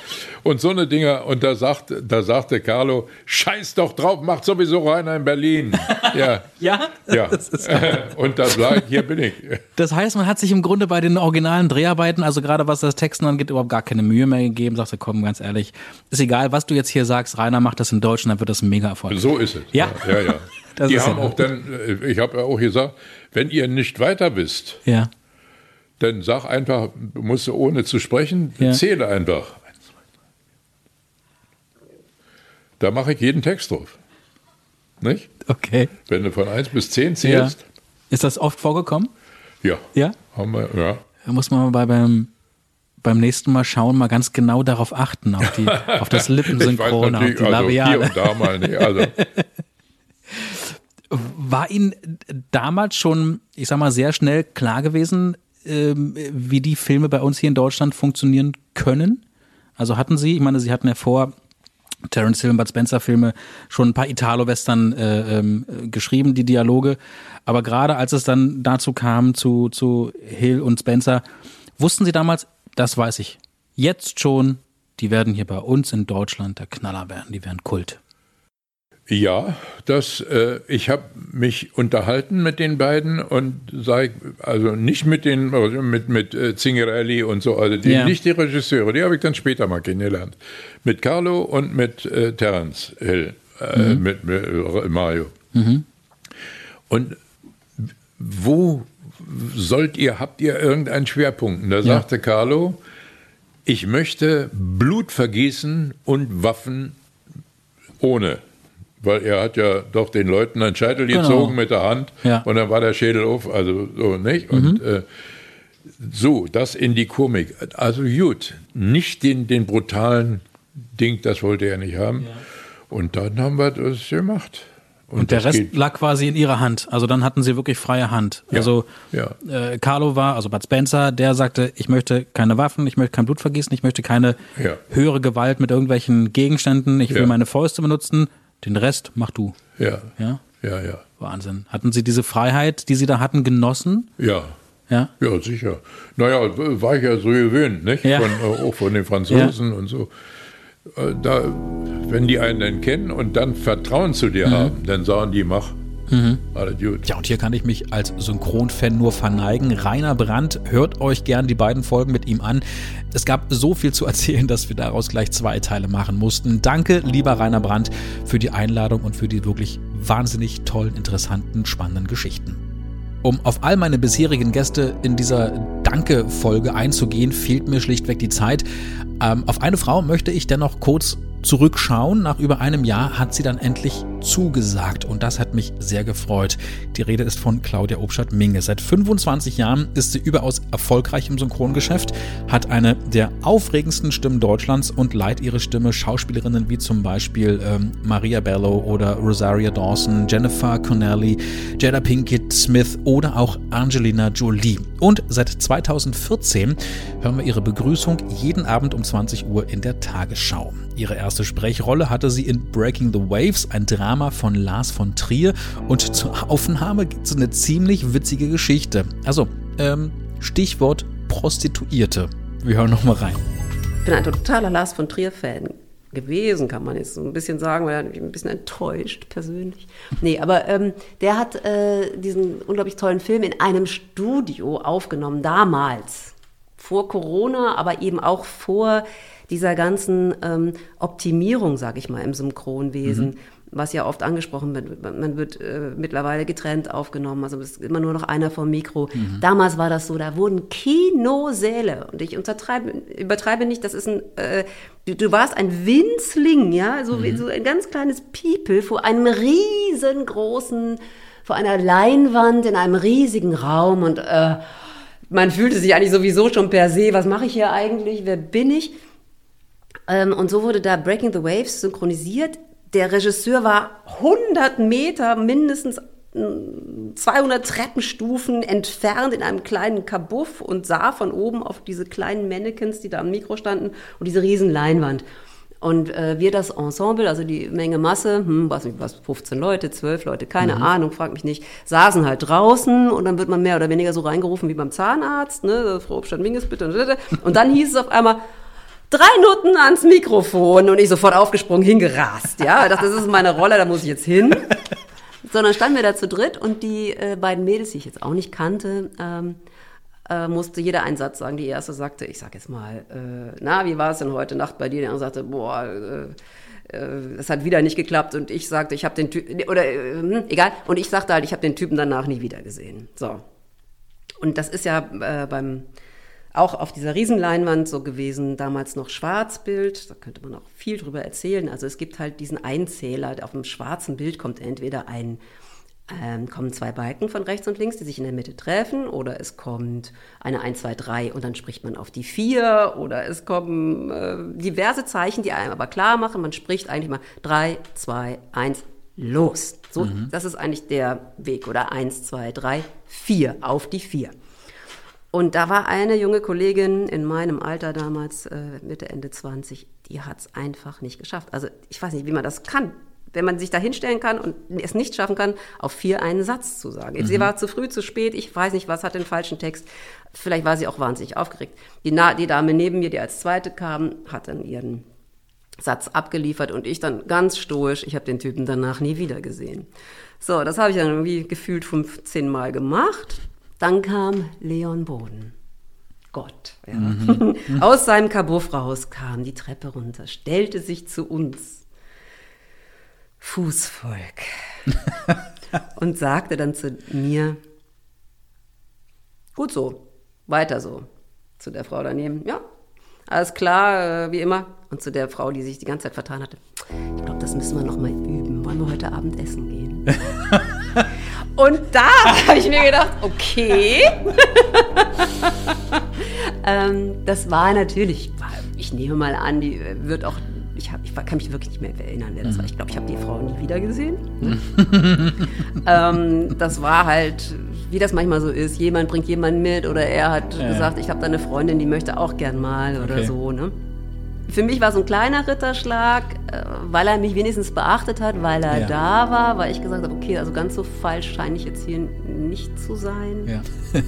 Und so eine Dinger und da, sagt, da sagte Carlo, scheiß doch drauf, macht sowieso reiner in Berlin. Ja, Ja? ja. Das ist- und da lag, hier bin ich. Das heißt, man hat sich im Grunde bei den originalen Dreharbeiten, also gerade was das Texten angeht, überhaupt gar keine Mühe mehr gegeben. Sagte, komm, ganz ehrlich, ist egal, was du jetzt hier sagst, Rainer macht das in Deutsch und dann wird das ein Mega-Erfolg. So ist es. Ja. ja, ja. Das Die haben ja- auch dann, äh, ich habe ja auch gesagt, wenn ihr nicht weiter wisst, Ja. dann sag einfach, du musst ohne zu sprechen, Ja. zähle einfach. Da mache ich jeden Text drauf. Nicht? Okay. Wenn du von 1 bis 10 Ja. zählst, Ist das oft vorgekommen? ja. Ja? Haben wir, ja. Da muss man bei, beim, beim nächsten Mal schauen, mal ganz genau darauf achten, auf, die, auf das Lippensynchron, auf die also hier und da mal nicht. Also, War Ihnen damals schon, ich sag mal, sehr schnell klar gewesen, ähm, wie die Filme bei uns hier in Deutschland funktionieren können? Also hatten Sie, ich meine, Sie hatten ja vor Terence Hill und Bud Spencer Filme schon ein paar Italo-Western äh, ähm, äh, geschrieben, die Dialoge. Aber gerade als es dann dazu kam, zu, zu Hill und Spencer, wussten Sie damals, das weiß ich, jetzt schon, die werden hier bei uns in Deutschland der Knaller werden, die werden Kult. Ja, das, äh, ich habe mich unterhalten mit den beiden und sag, also nicht mit den, also mit, mit äh, Zingerelli und so, also die, Ja. nicht die Regisseure, die habe ich dann später mal kennengelernt. Mit Carlo und mit äh, Terence Hill, äh, Mhm. mit, mit äh, Mario. Mhm. Und wo sollt ihr, habt ihr irgendeinen Schwerpunkt? Und da Ja. sagte Carlo, ich möchte Blut vergießen und Waffen ohne. Weil er hat ja doch den Leuten einen Scheitel Genau. gezogen mit der Hand Ja. und dann war der Schädel auf, also so, nicht? Und Mhm. äh, so, das in die Komik. Also gut, nicht den, den brutalen Ding, das wollte er nicht haben. Und dann haben wir das gemacht. Und, und der Rest lag quasi in ihrer Hand. Also dann hatten sie wirklich freie Hand. Ja, also ja. Äh, Carlo war, also Bud Spencer, der sagte, ich möchte keine Waffen, ich möchte kein Blut vergießen, ich möchte keine ja. höhere Gewalt mit irgendwelchen Gegenständen, ich will meine Fäuste benutzen, den Rest mach du. Ja. Ja, ja. ja. Wahnsinn. Hatten Sie diese Freiheit, die Sie da hatten, genossen? Ja. Ja? Ja, sicher. Naja, war ich ja so gewöhnt, nicht? Ja. Von, äh, auch von den Franzosen und so. Äh, da, wenn die einen dann kennen und dann Vertrauen zu dir mhm. haben, dann sagen die, mach. Mhm. Alles gut. Ja, und hier kann ich mich als Synchronfan nur verneigen. Rainer Brandt, hört euch gern die beiden Folgen mit ihm an. Es gab so viel zu erzählen, dass wir daraus gleich zwei Teile machen mussten. Danke, lieber Rainer Brandt, für die Einladung und für die wirklich wahnsinnig tollen, interessanten, spannenden Geschichten. Um auf all meine bisherigen Gäste in dieser Danke-Folge einzugehen, fehlt mir schlichtweg die Zeit. Ähm, auf eine Frau möchte ich dennoch kurz zurückschauen. Nach über einem Jahr hat sie dann endlich zugesagt und das hat mich sehr gefreut. Die Rede ist von Claudia Obstadt-Minge. Seit 25 Jahren ist sie überaus erfolgreich im Synchrongeschäft, hat eine der aufregendsten Stimmen Deutschlands und leiht ihre Stimme Schauspielerinnen wie zum Beispiel ähm, Maria Bello oder Rosaria Dawson, Jennifer Connelly, Jada Pinkett Smith oder auch Angelina Jolie. Und seit 2014 hören wir ihre Begrüßung jeden Abend um 20 Uhr in der Tagesschau. Ihre erste Sprechrolle hatte sie in Breaking the Waves, ein Drama von Lars von Trier. Und zur Aufnahme gibt es eine ziemlich witzige Geschichte. Also, ähm, Stichwort Prostituierte. Wir hören nochmal rein. Ich bin ein totaler Lars von Trier-Fan gewesen, kann man jetzt so ein bisschen sagen, weil er mich ein bisschen enttäuscht persönlich. Nee, aber ähm, der hat äh, diesen unglaublich tollen Film in einem Studio aufgenommen, damals. Vor Corona, aber eben auch vor dieser ganzen ähm, Optimierung, sage ich mal, im Synchronwesen. Mhm was ja oft angesprochen wird. Man wird äh, mittlerweile getrennt aufgenommen, also es ist immer nur noch einer vom Mikro. Mhm. Damals war das so, da wurden Kinosäle und ich übertreibe nicht, das ist ein, äh, du, du, warst ein Winzling, ja, so, mhm. so ein ganz kleines People vor einem riesengroßen, vor einer Leinwand in einem riesigen Raum und äh, man fühlte sich eigentlich sowieso schon per se, was mache ich hier eigentlich, wer bin ich? Ähm, und so wurde da Breaking the Waves synchronisiert. Der Regisseur war 100 Meter mindestens 200 Treppenstufen entfernt in einem kleinen Kabuff und sah von oben auf diese kleinen Mannequins, die da am Mikro standen und diese riesen Leinwand. Und äh, wir das Ensemble, also die Menge Masse, hm, was, was 15 Leute, 12 Leute, keine mhm. Ahnung, frag mich nicht, saßen halt draußen und dann wird man mehr oder weniger so reingerufen wie beim Zahnarzt, ne, Frau Obstadt-Minges bitte. Und dann hieß es auf einmal, drei Noten ans Mikrofon und ich sofort aufgesprungen, hingerast. Ja, dachte, das ist meine Rolle, da muss ich jetzt hin. Sondern standen wir da zu dritt und die äh, beiden Mädels, die ich jetzt auch nicht kannte, ähm, äh, musste jeder einen Satz sagen. Die erste sagte, ich sag jetzt mal, äh, na, wie war es denn heute Nacht bei dir? Die andere sagte, boah, äh, äh, es hat wieder nicht geklappt und ich sagte, ich habe den Typen, oder äh, hm, egal, und ich sagte halt, ich habe den Typen danach nie wieder gesehen. So. Und das ist ja beim auch auf dieser Riesenleinwand so gewesen, damals noch Schwarzbild, da könnte man auch viel drüber erzählen. Also es gibt halt diesen Einzähler, auf dem schwarzen Bild kommt entweder ein, ähm, kommen zwei Balken von rechts und links, die sich in der Mitte treffen, oder es kommt eine 1, 2, 3 und dann spricht man auf die 4, oder es kommen äh, diverse Zeichen, die einem aber klar machen, man spricht eigentlich mal 3, 2, 1, los. So, mhm. das ist eigentlich der Weg, oder 1, 2, 3, 4, auf die 4. Und da war eine junge Kollegin in meinem Alter damals, äh, Mitte, Ende 20, die hat es einfach nicht geschafft. Also ich weiß nicht, wie man das kann. Wenn man sich da hinstellen kann und es nicht schaffen kann, auf vier einen Satz zu sagen. Mhm. Sie war zu früh, zu spät, ich weiß nicht was, hat den falschen Text. Vielleicht war sie auch wahnsinnig aufgeregt. Die, Na die Dame neben mir, die als zweite kam, hat dann ihren Satz abgeliefert und ich dann ganz stoisch, ich habe den Typen danach nie wieder gesehen. So, das habe ich dann irgendwie gefühlt 15 Mal gemacht. Dann kam Leon Boden. Gott. Ja. Mhm. Aus seinem Kabuff raus kam die Treppe runter, stellte sich zu uns. Fußvolk. und sagte dann zu mir, gut so, weiter so. Zu der Frau daneben, ja, alles klar, äh, wie immer. Und zu der Frau, die sich die ganze Zeit vertan hatte, ich glaube, das müssen wir noch mal üben. Wollen wir heute Abend essen gehen? Und da habe ich mir gedacht, okay. ähm, das war natürlich, ich nehme mal an, die wird auch, ich, hab, ich kann mich wirklich nicht mehr erinnern, wer das war. Ich glaube, ich habe die Frau nie wieder gesehen. ähm, das war halt, wie das manchmal so ist. Jemand bringt jemanden mit oder er hat ja. gesagt, ich habe da eine Freundin, die möchte auch gern mal oder okay. so. Ne? Für mich war es ein kleiner Ritterschlag, äh, weil er mich wenigstens beachtet hat, weil er ja. da war, weil ich gesagt habe, okay, also ganz so falsch scheine ich jetzt hier nicht zu sein. Ja.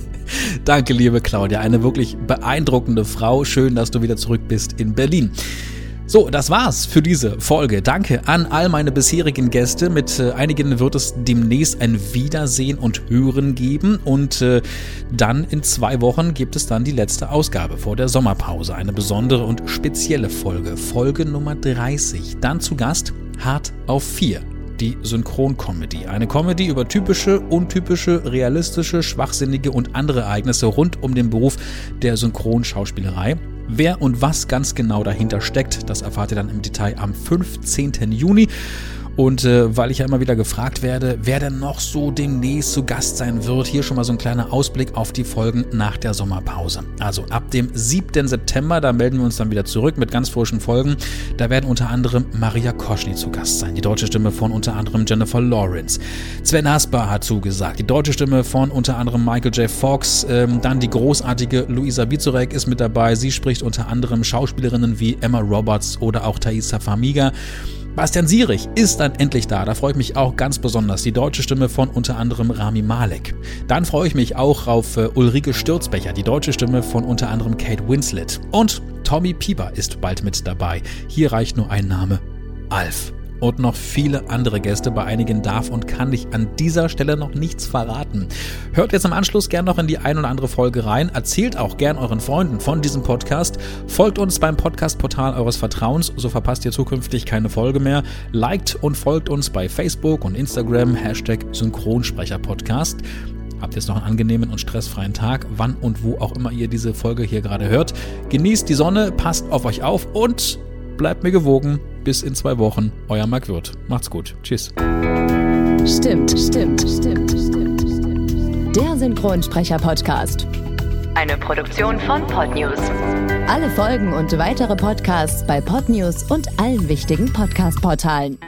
Danke, liebe Claudia, eine wirklich beeindruckende Frau. Schön, dass du wieder zurück bist in Berlin. So, das war's für diese Folge. Danke an all meine bisherigen Gäste. Mit äh, einigen wird es demnächst ein Wiedersehen und Hören geben. Und äh, dann in zwei Wochen gibt es dann die letzte Ausgabe vor der Sommerpause. Eine besondere und spezielle Folge. Folge Nummer 30. Dann zu Gast Hart auf 4 die Synchroncomedy. Eine Comedy über typische, untypische, realistische, schwachsinnige und andere Ereignisse rund um den Beruf der Synchronschauspielerei. Wer und was ganz genau dahinter steckt, das erfahrt ihr dann im Detail am 15. Juni. Und äh, weil ich ja immer wieder gefragt werde, wer denn noch so demnächst zu Gast sein wird, hier schon mal so ein kleiner Ausblick auf die Folgen nach der Sommerpause. Also ab dem 7. September, da melden wir uns dann wieder zurück mit ganz frischen Folgen. Da werden unter anderem Maria Koschny zu Gast sein, die deutsche Stimme von unter anderem Jennifer Lawrence. Sven Asper hat zugesagt, die deutsche Stimme von unter anderem Michael J. Fox. Ähm, dann die großartige Luisa Bizurek ist mit dabei. Sie spricht unter anderem Schauspielerinnen wie Emma Roberts oder auch Thaisa Famiga. Bastian Sierich ist dann endlich da. Da freue ich mich auch ganz besonders. Die deutsche Stimme von unter anderem Rami Malek. Dann freue ich mich auch auf äh, Ulrike Stürzbecher, die deutsche Stimme von unter anderem Kate Winslet. Und Tommy Pieper ist bald mit dabei. Hier reicht nur ein Name. Alf und noch viele andere Gäste. Bei einigen darf und kann ich an dieser Stelle noch nichts verraten. Hört jetzt im Anschluss gern noch in die ein oder andere Folge rein. Erzählt auch gern euren Freunden von diesem Podcast. Folgt uns beim Podcast-Portal eures Vertrauens, so verpasst ihr zukünftig keine Folge mehr. Liked und folgt uns bei Facebook und Instagram, Hashtag Synchronsprecher-Podcast. Habt jetzt noch einen angenehmen und stressfreien Tag, wann und wo auch immer ihr diese Folge hier gerade hört. Genießt die Sonne, passt auf euch auf und bleibt mir gewogen. Bis in zwei Wochen. Euer Marc Wirth. Macht's gut. Tschüss. Stimmt, stimmt, stimmt, stimmt. Der Synchronsprecher-Podcast. Eine Produktion von Podnews. Alle Folgen und weitere Podcasts bei Podnews und allen wichtigen Podcast-Portalen.